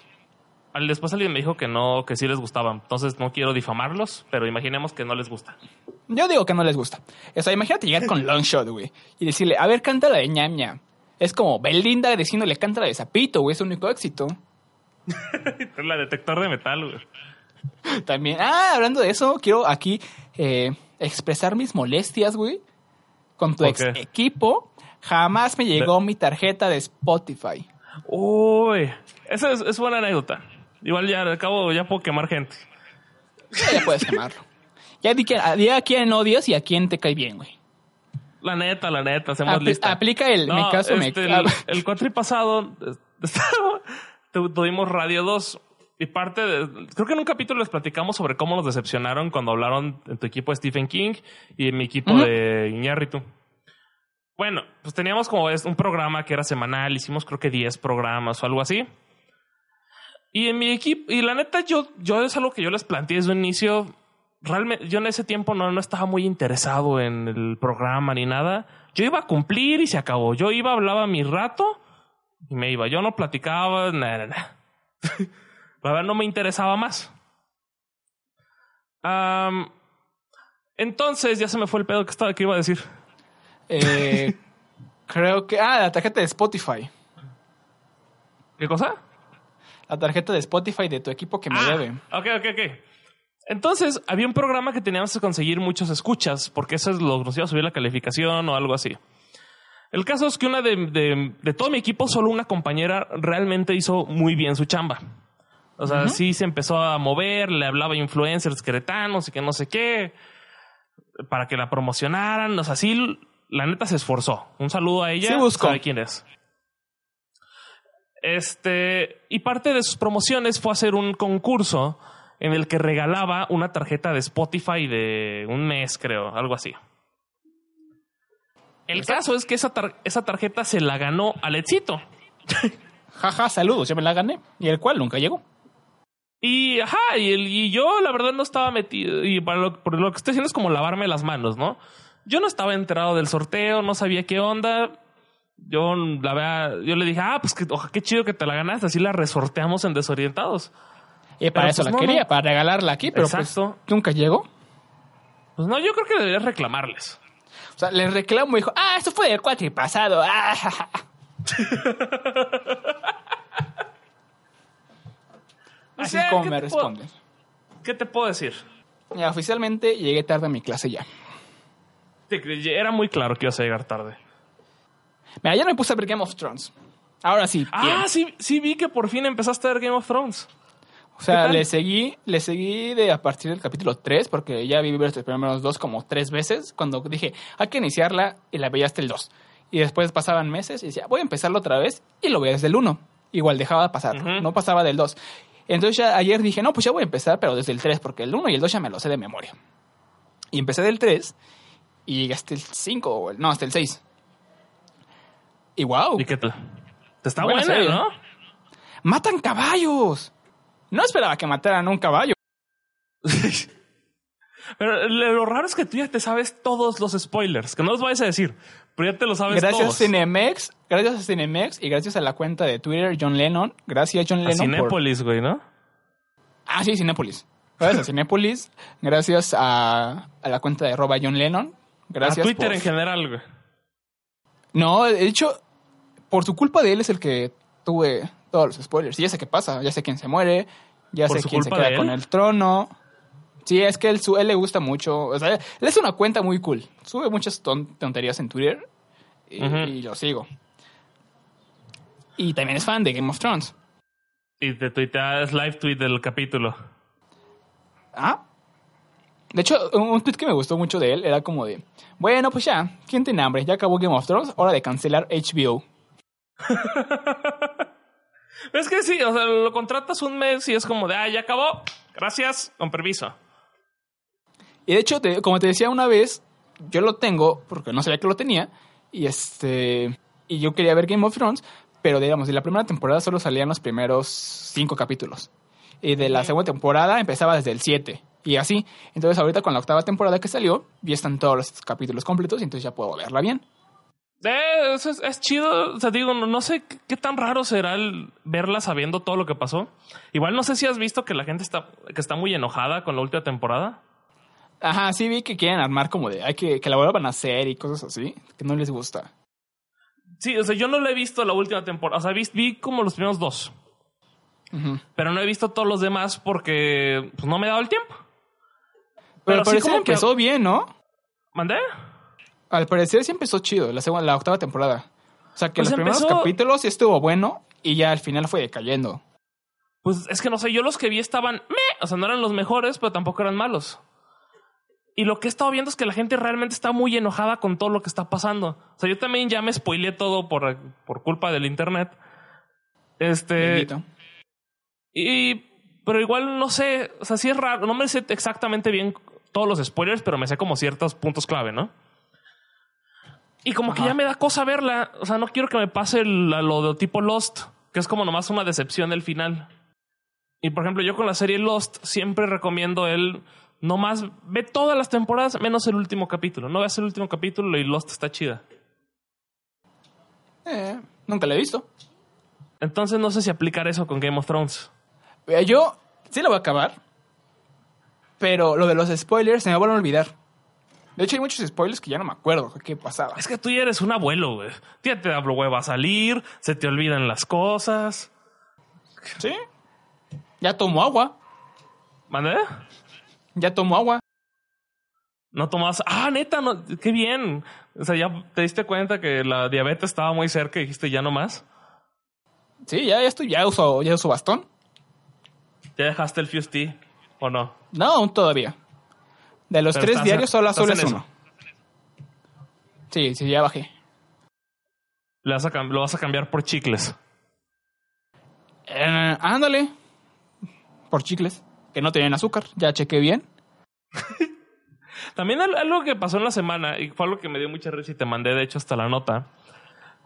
Después alguien me dijo que no, que sí les gustaba. Entonces no quiero difamarlos, pero imaginemos que no les gusta. Yo digo que no les gusta. O sea, imagínate llegar con Longshot, güey, y decirle, a ver, canta la de ñam ñam. Es como Belinda diciéndole, canta la de Zapito, güey, es su único éxito. La detector de metal, güey. También, ah, hablando de eso, quiero aquí eh, expresar mis molestias, güey. Con tu ¿Por ex equipo, jamás me llegó mi tarjeta de Spotify. Uy, esa es, es buena anécdota. Igual ya al cabo ya puedo quemar gente. Ya puedes llamarlo. Ya di, que, di a quién odias y a quién te cae bien, güey. La neta, la neta, hacemos Apli- lista. aplica el me caso, me- este, el, el cuatri pasado tu- tuvimos Radio 2 y parte de... Creo que en un capítulo les platicamos sobre cómo nos decepcionaron cuando hablaron en tu equipo de Stephen King y en mi equipo de Iñárritu. Bueno, pues teníamos como un programa que era semanal, hicimos creo que 10 programas o algo así. Y en mi equipo, y la neta, yo, yo es algo que yo les planteé desde un inicio. Realmente, yo en ese tiempo no, no estaba muy interesado en el programa ni nada. Yo iba a cumplir y se acabó. Yo iba, hablaba mi rato y me iba. Yo no platicaba, nada, nada. La verdad no me interesaba más. Entonces, ya se me fue el pedo que estaba que iba a decir. Eh, creo que. Ah, la tarjeta de Spotify. ¿Qué cosa? La tarjeta de Spotify de tu equipo que me Ah, debe. Ok, ok, ok. Entonces, había un programa que teníamos que conseguir muchos escuchas, porque eso es lo que nos iba a subir la calificación o algo así. El caso es que una de, de, de todo mi equipo, solo una compañera realmente hizo muy bien su chamba. O sea, sí se empezó a mover, le hablaba a influencers queretanos y que no sé qué, para que la promocionaran. O sea, sí, la neta se esforzó. Un saludo a ella. Sí buscó. ¿Sabe quién es? Este, y parte de sus promociones fue hacer un concurso en el que regalaba una tarjeta de Spotify de un mes, creo, algo así. El caso es que esa, tar- esa tarjeta se la ganó Alexito. Jaja, saludos, yo me la gané. Y el cual nunca llegó. Y ajá, y, el- y yo la verdad no estaba metido. Y para lo, por lo que estoy haciendo es como lavarme las manos, ¿no? Yo no estaba enterado del sorteo, no sabía qué onda. Yo la verdad, yo le dije, ah, pues que, oja, qué chido que te la ganaste, así la resorteamos en desorientados. Y para Pero, eso pues, la no, quería, no. para regalarla aquí, pero Exacto. pues nunca llegó. Pues no, yo creo que deberías reclamarles. O sea, le reclamo y dijo, ah, esto fue del cuatri pasado. Ah, ja, ja". Así O sea, es como ¿qué me puedo- responden. ¿Qué te puedo decir? Ya, oficialmente llegué tarde a mi clase ya. Era muy claro que ibas a llegar tarde. Mira, no me puse a ver Game of Thrones. Ahora sí. bien. Ah, sí, sí vi que por fin empezaste a ver Game of Thrones. o sea, le seguí, le seguí de a partir del capítulo 3, porque ya vi los primeros dos como tres veces, cuando dije, hay que iniciarla, y la veía hasta el 2. Y después pasaban meses y decía, voy a empezarlo otra vez, y lo veía desde el 1. Igual dejaba de pasar, Ujú. no pasaba del 2. Entonces ya ayer dije, no, pues ya voy a empezar, pero desde el 3, porque el 1 y el 2 ya me lo sé de memoria. Y empecé del 3 y llegué hasta el 5, o el- no, hasta el 6. Y wow, ¿Y qué tal? Te está Buena buena, serie. ¿no? matan caballos. No esperaba que mataran un caballo. Pero lo raro es que tú ya te sabes todos los spoilers, que no los vayas a decir, pero ya te lo sabes Gracias todos. a Cinemex, gracias a Cinemex y gracias a la cuenta de Twitter John Lennon. Gracias John A Lennon. por- Cinépolis, güey, ¿no? Ah, sí, Cinépolis. Gracias a Cinépolis. Gracias a, a la cuenta de arroba John Lennon. Gracias a Twitter por- en general, güey. No, de hecho, por su culpa de él es el que tuve todos los spoilers. Y ya sé qué pasa, ya sé quién se muere, ya ¿Por sé quién se queda con el trono. Sí, es que él, su, él le gusta mucho. O sea, él es una cuenta muy cool. Sube muchas ton- tonterías en Twitter y, y lo sigo. Y también es fan de Game of Thrones. Y te tuiteas live tweet del capítulo. Ah. De hecho, un, un tweet que me gustó mucho de él era como de: Bueno, pues ya, ¿quién tiene hambre? Ya acabó Game of Thrones, hora de cancelar HBO. Es que sí, o sea, lo contratas un mes y es como de, ah, ya acabó, gracias, con permiso. Y de hecho, te- como te decía una vez, yo lo tengo porque no sabía que lo tenía. Y este. Y yo quería ver Game of Thrones, pero digamos, de la primera temporada solo salían los primeros cinco capítulos. Y de la segunda temporada empezaba desde el 7. Y así. Entonces, ahorita con la octava temporada que salió, ya están todos los capítulos completos y entonces ya puedo verla bien. Eh, eso es, es chido, o sea, digo, no, no sé qué, qué tan raro será el verla sabiendo todo lo que pasó. Igual no sé si has visto que la gente está, que está muy enojada con la última temporada. Ajá, sí vi que quieren armar como de hay que, que la vuelvan a hacer y cosas así, que no les gusta. Sí, o sea, yo no la he visto la última temporada, o sea, vi, vi como los primeros dos, pero no he visto todos los demás porque pues, no me he dado el tiempo. Pero, Pero sí como que- empezó bien, ¿no? ¿Mandé? Al parecer sí empezó chido la, segunda, la octava temporada. O sea, que Pues los primeros capítulos sí estuvo bueno y ya al final fue decayendo. Pues es que no sé, yo los que vi estaban meh, o sea, no eran los mejores, pero tampoco eran malos. Y lo que he estado viendo es que la gente realmente está muy enojada con todo lo que está pasando. O sea, yo también ya me spoileé todo por, por culpa del internet. Este. Y. Pero igual no sé. O sea, sí es raro. No me sé exactamente bien todos los spoilers, pero me sé como ciertos puntos clave, ¿no? Y como que ya me da cosa verla. O sea, no quiero que me pase el- lo de tipo Lost, que es como nomás una decepción del final. Y por ejemplo, yo con la serie Lost siempre recomiendo el. Nomás ve todas las temporadas menos el último capítulo. No veas el último capítulo y Lost está chida. Eh, nunca la he visto. Entonces no sé si aplicar eso con Game of Thrones. Eh, Yo sí la voy a acabar, pero lo de los spoilers se me van a olvidar. De hecho, hay muchos spoilers que ya no me acuerdo qué pasaba. Es que tú ya eres un abuelo, güey. Ya te da hueva a salir, se te olvidan las cosas. ¿Sí? Ya tomo agua. ¿Mande? Ya tomo agua. No tomabas. Ah, neta, no, qué bien. O sea, ya te diste cuenta que la diabetes estaba muy cerca y dijiste ya no más. Sí, ya, ya estoy, ya uso, ya uso bastón. ¿Ya dejaste el Fusti o no? No, aún todavía. De los Pero tres estás- diarios solo, en es uno. Sí, sí, ya bajé. Le vas a cam- lo vas a cambiar por chicles. Eh, ándale. Por chicles. Que no tenían azúcar. Ya chequé bien. También al- algo que pasó en la semana, y fue algo que me dio mucha risa y te mandé de hecho hasta la nota,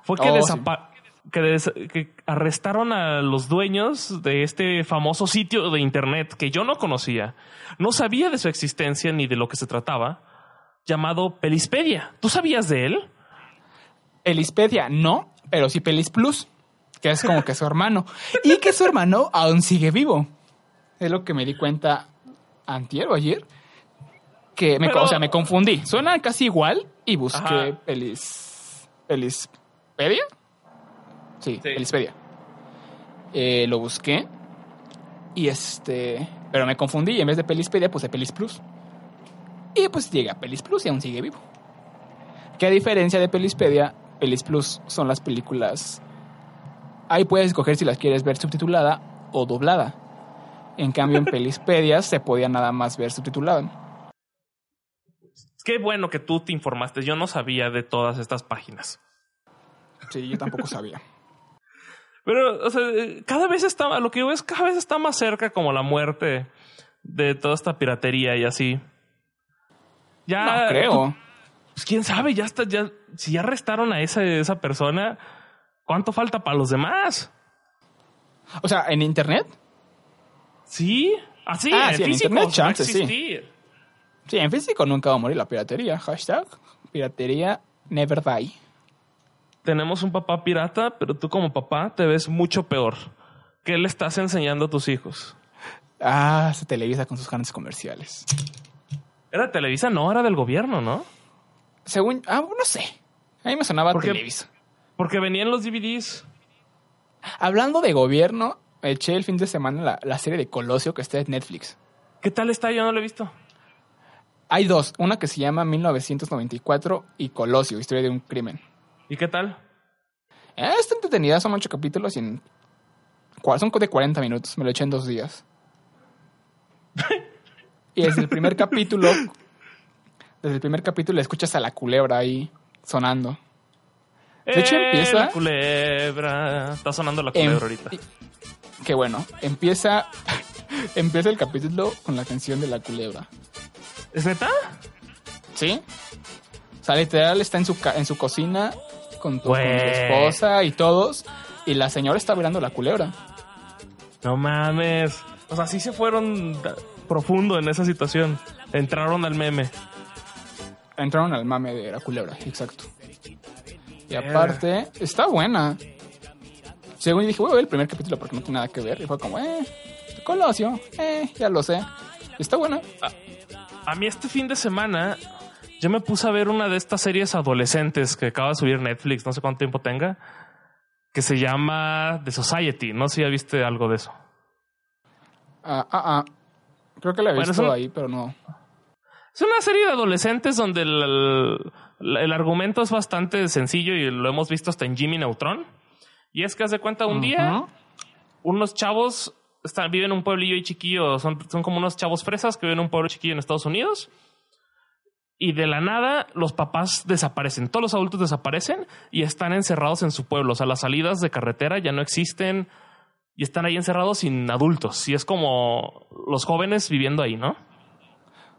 fue que, Oh, desapa- que, des- que arrestaron a los dueños de este famoso sitio de internet que yo no conocía. No sabía de su existencia ni de lo que se trataba, llamado Pelispedia. ¿Tú sabías de él? Pelispedia, no, pero sí Pelis Plus, que es como que su hermano. Y que su hermano aún sigue vivo. Es lo que me di cuenta antier o ayer. Que me, Pero- o sea, me confundí. Suena casi igual y busqué Ajá. Pelis... ¿Pelispedia? Sí, Sí. Pelispedia. Eh, lo busqué y este... Pero me confundí y en vez de Pelispedia puse Pelis Plus. Y pues llegué a Pelis Plus y aún sigue vivo. Que a diferencia de Pelispedia, Pelis Plus son las películas. Ahí puedes escoger si las quieres ver subtitulada o doblada. En cambio, en Pelispedia se podía nada más ver subtitulada. Qué bueno que tú te informaste. Yo no sabía de todas estas páginas. Sí, yo tampoco sabía. Pero, o sea, eh, cada vez está, lo que digo es, cada vez está más cerca como la muerte de toda esta piratería y así. Ya, No creo. Pues quién sabe, ya está, ya, si ya arrestaron a esa, esa persona, ¿cuánto falta para los demás? O sea, en internet. Sí, así, Ah, en sí, en físico internet, chance, sí. Sí, en físico nunca va a morir la piratería. Hashtag piratería never die. Tenemos un papá pirata, pero tú como papá te ves mucho peor. ¿Qué le estás enseñando a tus hijos? Ah, se televisa con sus grandes comerciales. Era Televisa, no, era del gobierno, ¿no? Según. Ah, no sé. A mí me sonaba. Televisa. Porque venían los DVDs. Hablando de gobierno, eché el fin de semana la, la serie de Colosio que está en Netflix. ¿Qué tal está? Yo no lo he visto. Hay dos, una que se llama 1994 y Colosio, historia de un crimen. ¿Y qué tal? Eh, está entretenida, son ocho capítulos y en, son de 40 minutos, me lo eché en dos días. y desde el primer capítulo, desde el primer capítulo escuchas a la culebra ahí sonando. De hecho, Eh, empieza- La culebra. Está sonando la culebra Em- ahorita. Que bueno, empieza, empieza el capítulo con la canción de la culebra. ¿Es neta? ¿Sí? O sea, literal está en su, ca- en su cocina con, tu, con Güey. esposa y todos. Y la señora está mirando la culebra. No mames. O sea, sí se fueron profundo en esa situación. Entraron al meme. Entraron al mame de la culebra, exacto. Y aparte, está buena. Según dije, voy a ver el primer capítulo porque no tiene nada que ver. Y fue como, eh, Colosio, eh, ya lo sé. Está buena. A mí este fin de semana yo me puse a ver una de estas series adolescentes que acaba de subir Netflix, no sé cuánto tiempo tenga, que se llama The Society. No sé si ya viste algo de eso. Ah, ah, ah. Creo que la he Bueno, visto un- ahí, pero no. Es una serie de adolescentes donde el, el- el argumento es bastante sencillo y lo hemos visto hasta en Jimmy Neutron. Y es que haz de cuenta un día unos chavos están, viven en un pueblillo y chiquillo, son, son como unos chavos fresas que viven en un pueblo chiquillo en Estados Unidos. Y de la nada los papás desaparecen, todos los adultos desaparecen y están encerrados en su pueblo. O sea, las salidas de carretera ya no existen y están ahí encerrados sin adultos. Y es como los jóvenes viviendo ahí, ¿no?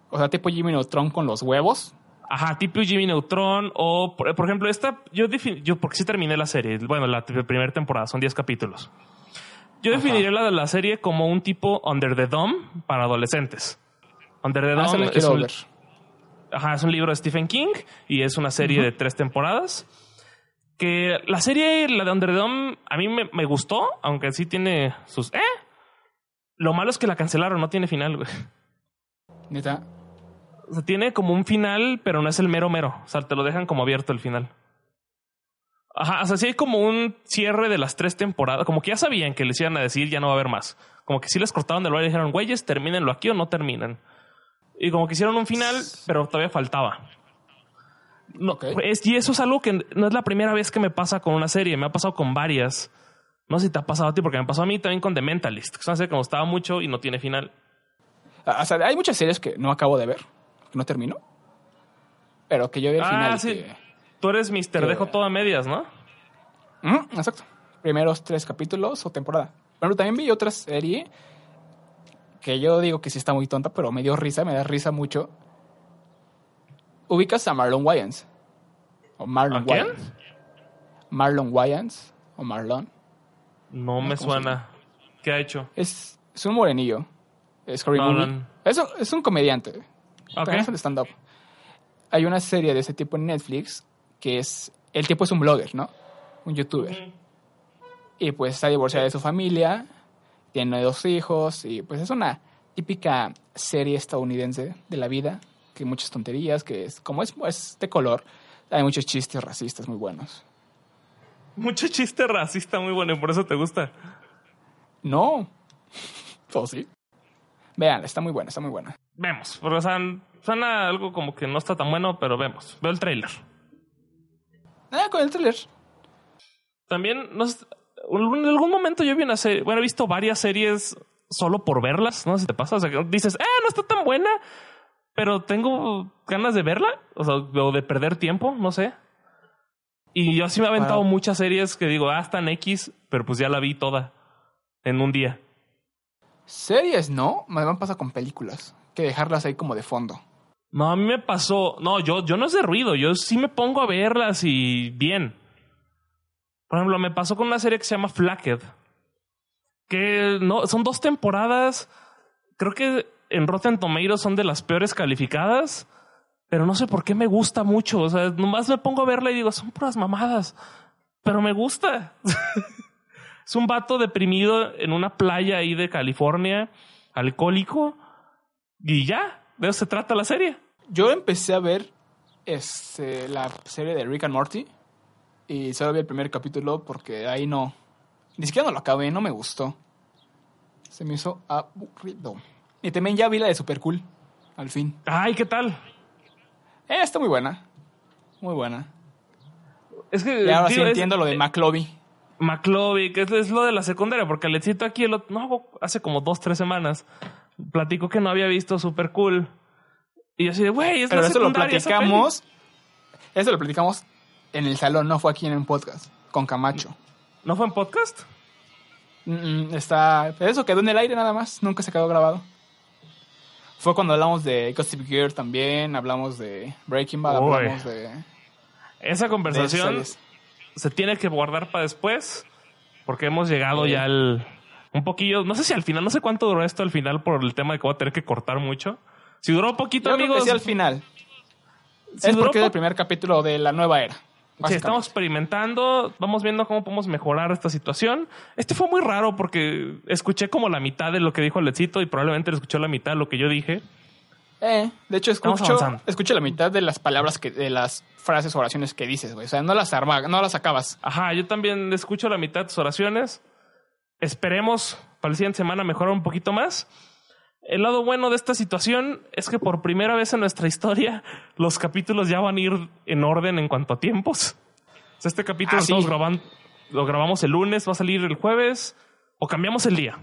O sea, tipo Jimmy Neutron con los huevos. Ajá, tipo Jimmy Neutron o, por, por ejemplo, esta, yo, yo porque sí terminé la serie, bueno, la primera temporada, son 10 capítulos. Yo Ajá. definiría la de la serie como un tipo Under the Dome para adolescentes. Under the Ah, Dome es, un. Ajá, es un libro de Stephen King y es una serie de tres temporadas. Que la serie, la de Under the Dome, a mí me, me gustó, aunque sí tiene sus... Eh. Lo malo es que la cancelaron, no tiene final, güey. Neta. O sea, tiene como un final, pero no es el mero mero. O sea, te lo dejan como abierto el final. Ajá, o sea, sí hay como un cierre de las tres temporadas. Como que ya sabían que les iban a decir ya no va a haber más. Como que sí les cortaron del lugar y dijeron, güeyes, termínenlo aquí o no terminan. Y como que hicieron un final, pero todavía faltaba. No, Ok. es- y eso es algo que no es la primera vez que me pasa con una serie, me ha pasado con varias. No sé si te ha pasado a ti, porque me pasó a mí también con The Mentalist, que es una serie que me gustaba mucho y no tiene final. Ah, O sea, hay muchas series que no acabo de ver, que no termino. Pero que yo vi al Ah, final. sí. que- Tú eres Mister que- Dejo todo a medias, ¿no? Exacto. Primeros tres capítulos o temporada. Pero también vi otra serie que yo digo que sí está muy tonta, pero me dio risa, me da risa mucho. ¿Ubicas a Marlon Wayans? O Marlon ¿A quién? Wayans. Marlon Wayans o Marlon. No me ¿cómo se suena. ¿Qué ha hecho? Es, es un morenillo. Es Harry No, Movie. no. Es, un- es un comediante. Ok. También de stand-up. Hay una serie de ese tipo en Netflix que es... El tipo es un blogger, ¿no? Un youtuber. Y pues está divorciado de su familia. Tiene dos hijos. Y pues es una típica serie estadounidense de la vida. Que muchas tonterías. Que es como es, es de color. Hay muchos chistes racistas muy buenos. Mucho chiste racista muy bueno y por eso te gusta. No. ¿O sí? Vean, está muy buena, está muy buena. Vemos. O sea, suena algo como que no está tan bueno, pero vemos. Veo el trailer. Ah, con el thriller. También, no sé, en algún momento yo vi una serie, bueno, he visto varias series solo por verlas, no sé si te pasa, o sea, que dices, ah, no está tan buena, pero tengo ganas de verla, o sea, o de perder tiempo, no sé. Y yo sí me he aventado Wow. muchas series que digo, ah, están X, pero pues ya la vi toda en un día. Series, no. Me me pasa con películas. Que dejarlas ahí como de fondo. No, a mí me pasó, no, yo, yo no es de ruido, yo sí me pongo a verlas y bien. Por ejemplo, me pasó con una serie que se llama Flacked. Que no, son dos temporadas. Creo que en Rotten Tomatoes son de las peores calificadas. Pero no sé por qué me gusta mucho. O sea, nomás me pongo a verla y digo, son puras mamadas. Pero me gusta. es un vato deprimido en una playa ahí de California, alcohólico. Y ya, de eso se trata la serie. Yo empecé a ver este, la serie de Rick and Morty. Y solo vi el primer capítulo porque ahí no. Ni siquiera no lo acabé, no me gustó. Se me hizo aburrido. Y también ya vi la de Super Cool. Al fin. Ay, ¿qué tal? Eh, está muy buena. Muy buena. Es que. Y ahora sí es- entiendo lo de McLovey. McLovey, que es, es lo de la secundaria, porque Alecito aquí, el otro- no, hace como dos, tres semanas, platicó que no había visto Super Cool. Y yo así de, güey, es Pero la eso lo secundaria, esa platicamos. Eso lo platicamos en el salón, no fue aquí en el podcast. Con Camacho. ¿No fue en podcast? Mm, está. Eso quedó en el aire nada más, nunca se quedó grabado. Fue cuando hablamos de Gossip Girl también, hablamos de Breaking Bad, Uy. hablamos de. Esa conversación se tiene que guardar para después, porque hemos llegado Sí. ya al. Un poquillo, no sé si al final, no sé cuánto duró esto al final por el tema de que voy a tener que cortar mucho. Si duró poquito, Yo creo que amigos. sí al final. si es duró porque es el primer capítulo de la nueva era. Sí, estamos experimentando, vamos viendo cómo podemos mejorar esta situación. Este fue muy raro porque escuché como la mitad de lo que dijo Alecito y probablemente le escuchó la mitad de lo que yo dije. Eh, de hecho, escucho, escucho la mitad de las palabras, que, de las frases oraciones que dices, güey. O sea, no las, arma, no las acabas. Ajá, yo también escucho la mitad de tus oraciones. Esperemos para la siguiente semana mejorar un poquito más. El lado bueno de esta situación es que por primera vez en nuestra historia los capítulos ya van a ir en orden en cuanto a tiempos. O sea, este capítulo Ah, lo estamos sí. grabando, lo grabamos el lunes, va a salir el jueves o cambiamos el día.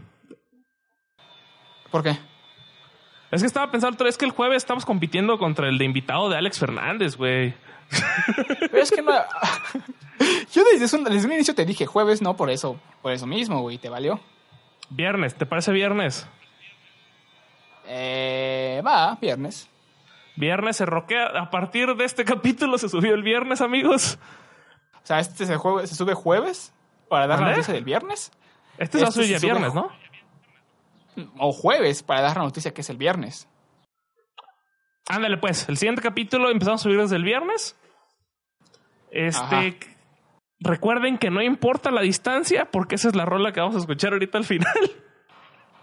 ¿Por qué? Es que estaba pensando otra vez que el jueves estamos compitiendo contra el de invitado de Alex Fernández, güey. Pero es que no. Yo desde un, desde un inicio te dije jueves, no por eso. Por eso mismo, güey. ¿Te valió? Viernes, ¿te parece viernes? Eh, va, viernes. Viernes se roquea. A partir de este capítulo se subió el viernes, amigos. O sea, este se, se sube jueves para dar la noticia del viernes. Este se Este subir ya se sube viernes, ¿no? O jueves para dar la noticia que es el viernes. Ándale, pues. El siguiente capítulo empezamos a subir desde el viernes. Este. Ajá. Recuerden que no importa la distancia, porque esa es la rola que vamos a escuchar ahorita al final.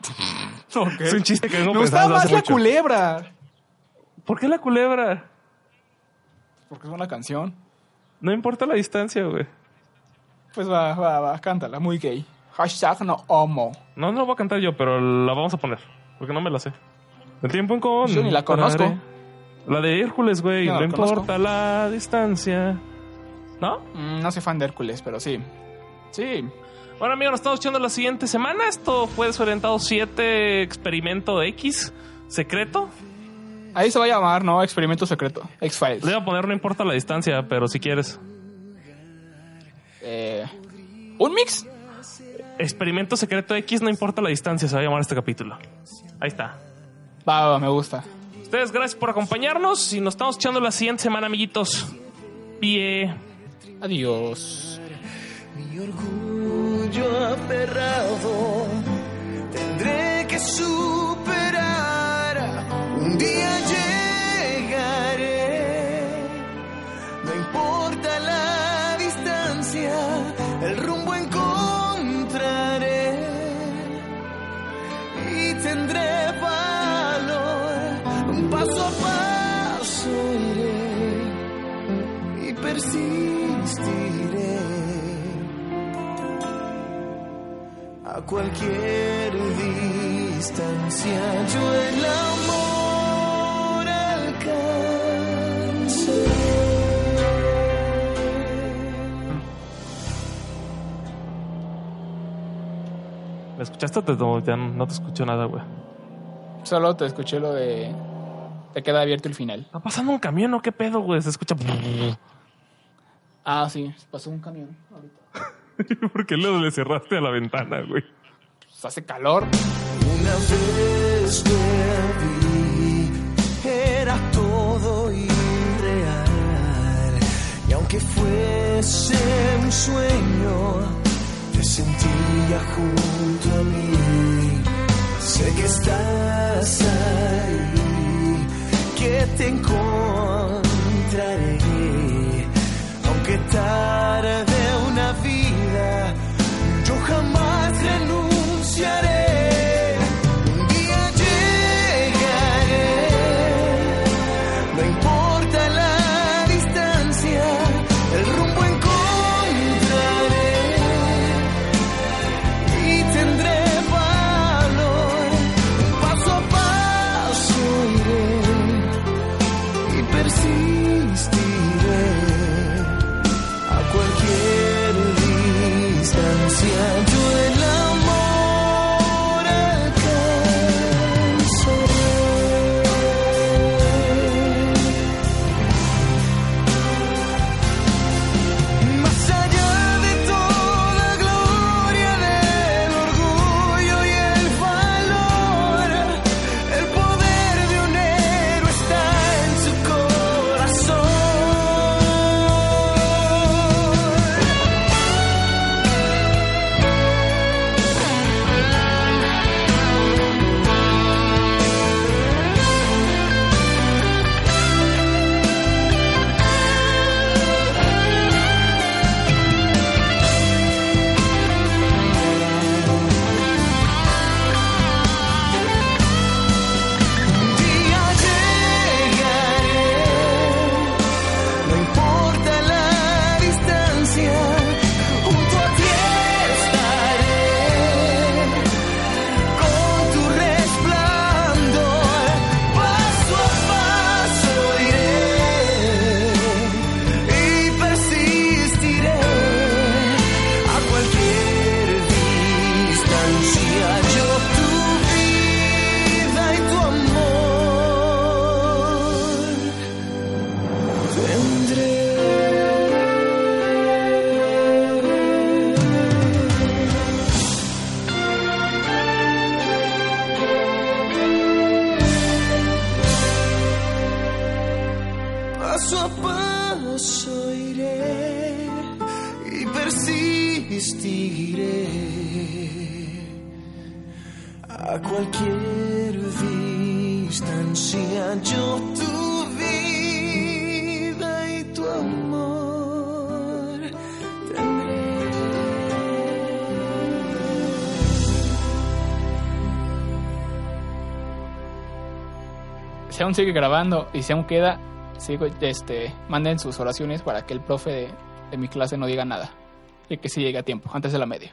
Es un chiste que vengo Me gustaba más la mucho. culebra. ¿Por qué la culebra? Porque es una canción. No importa la distancia, güey. Pues va, va, va, cántala, muy gay. Hashtag no homo. No, no lo voy a cantar yo, pero la vamos a poner. Porque no me la sé. El tiempo en con. Yo ni la conozco. La de Hércules, güey. No No, la conozco. importa la distancia. ¿No? Mm, no soy fan de Hércules, pero sí. Sí. Bueno, amigos, nos estamos echando la siguiente semana. Esto fue Desorientado 7 Experimento X secreto. Ahí se va a llamar, ¿no? Experimento secreto. X-Files. Le voy a poner no importa la distancia, pero si quieres. Eh, ¿Un mix? Experimento secreto X no importa la distancia, se va a llamar este capítulo. Ahí está. Va, va, me gusta. Ustedes, gracias por acompañarnos y nos estamos echando la siguiente semana, amiguitos. Pie. Adiós. Mi orgullo aferrado tendré que superar. Un día llegaré. No importa la distancia, el rumbo encontraré. Y tendré valor. Paso a paso iré y persistiré a cualquier distancia yo el amor alcanzaré. ¿Me escuchaste? Te- no, ya no no te escucho nada, güey. Solo te escuché lo de. Te queda abierto el final. ¿Está pasando un camión o qué pedo, güey? Se escucha. Ah, sí. Pasó un camión ahorita. ¿Por qué le, le cerraste a la ventana, güey? Pues hace calor. Una vez te vi, era todo irreal. Y aunque fuese un sueño, te sentía junto a mí. Sé que estás ahí, que te encontraré. Aunque tarde should aún sigue grabando y si aún queda, sigo, este, manden sus oraciones para que el profe de, de mi clase no diga nada. Y que sí llegue a tiempo, antes de la media.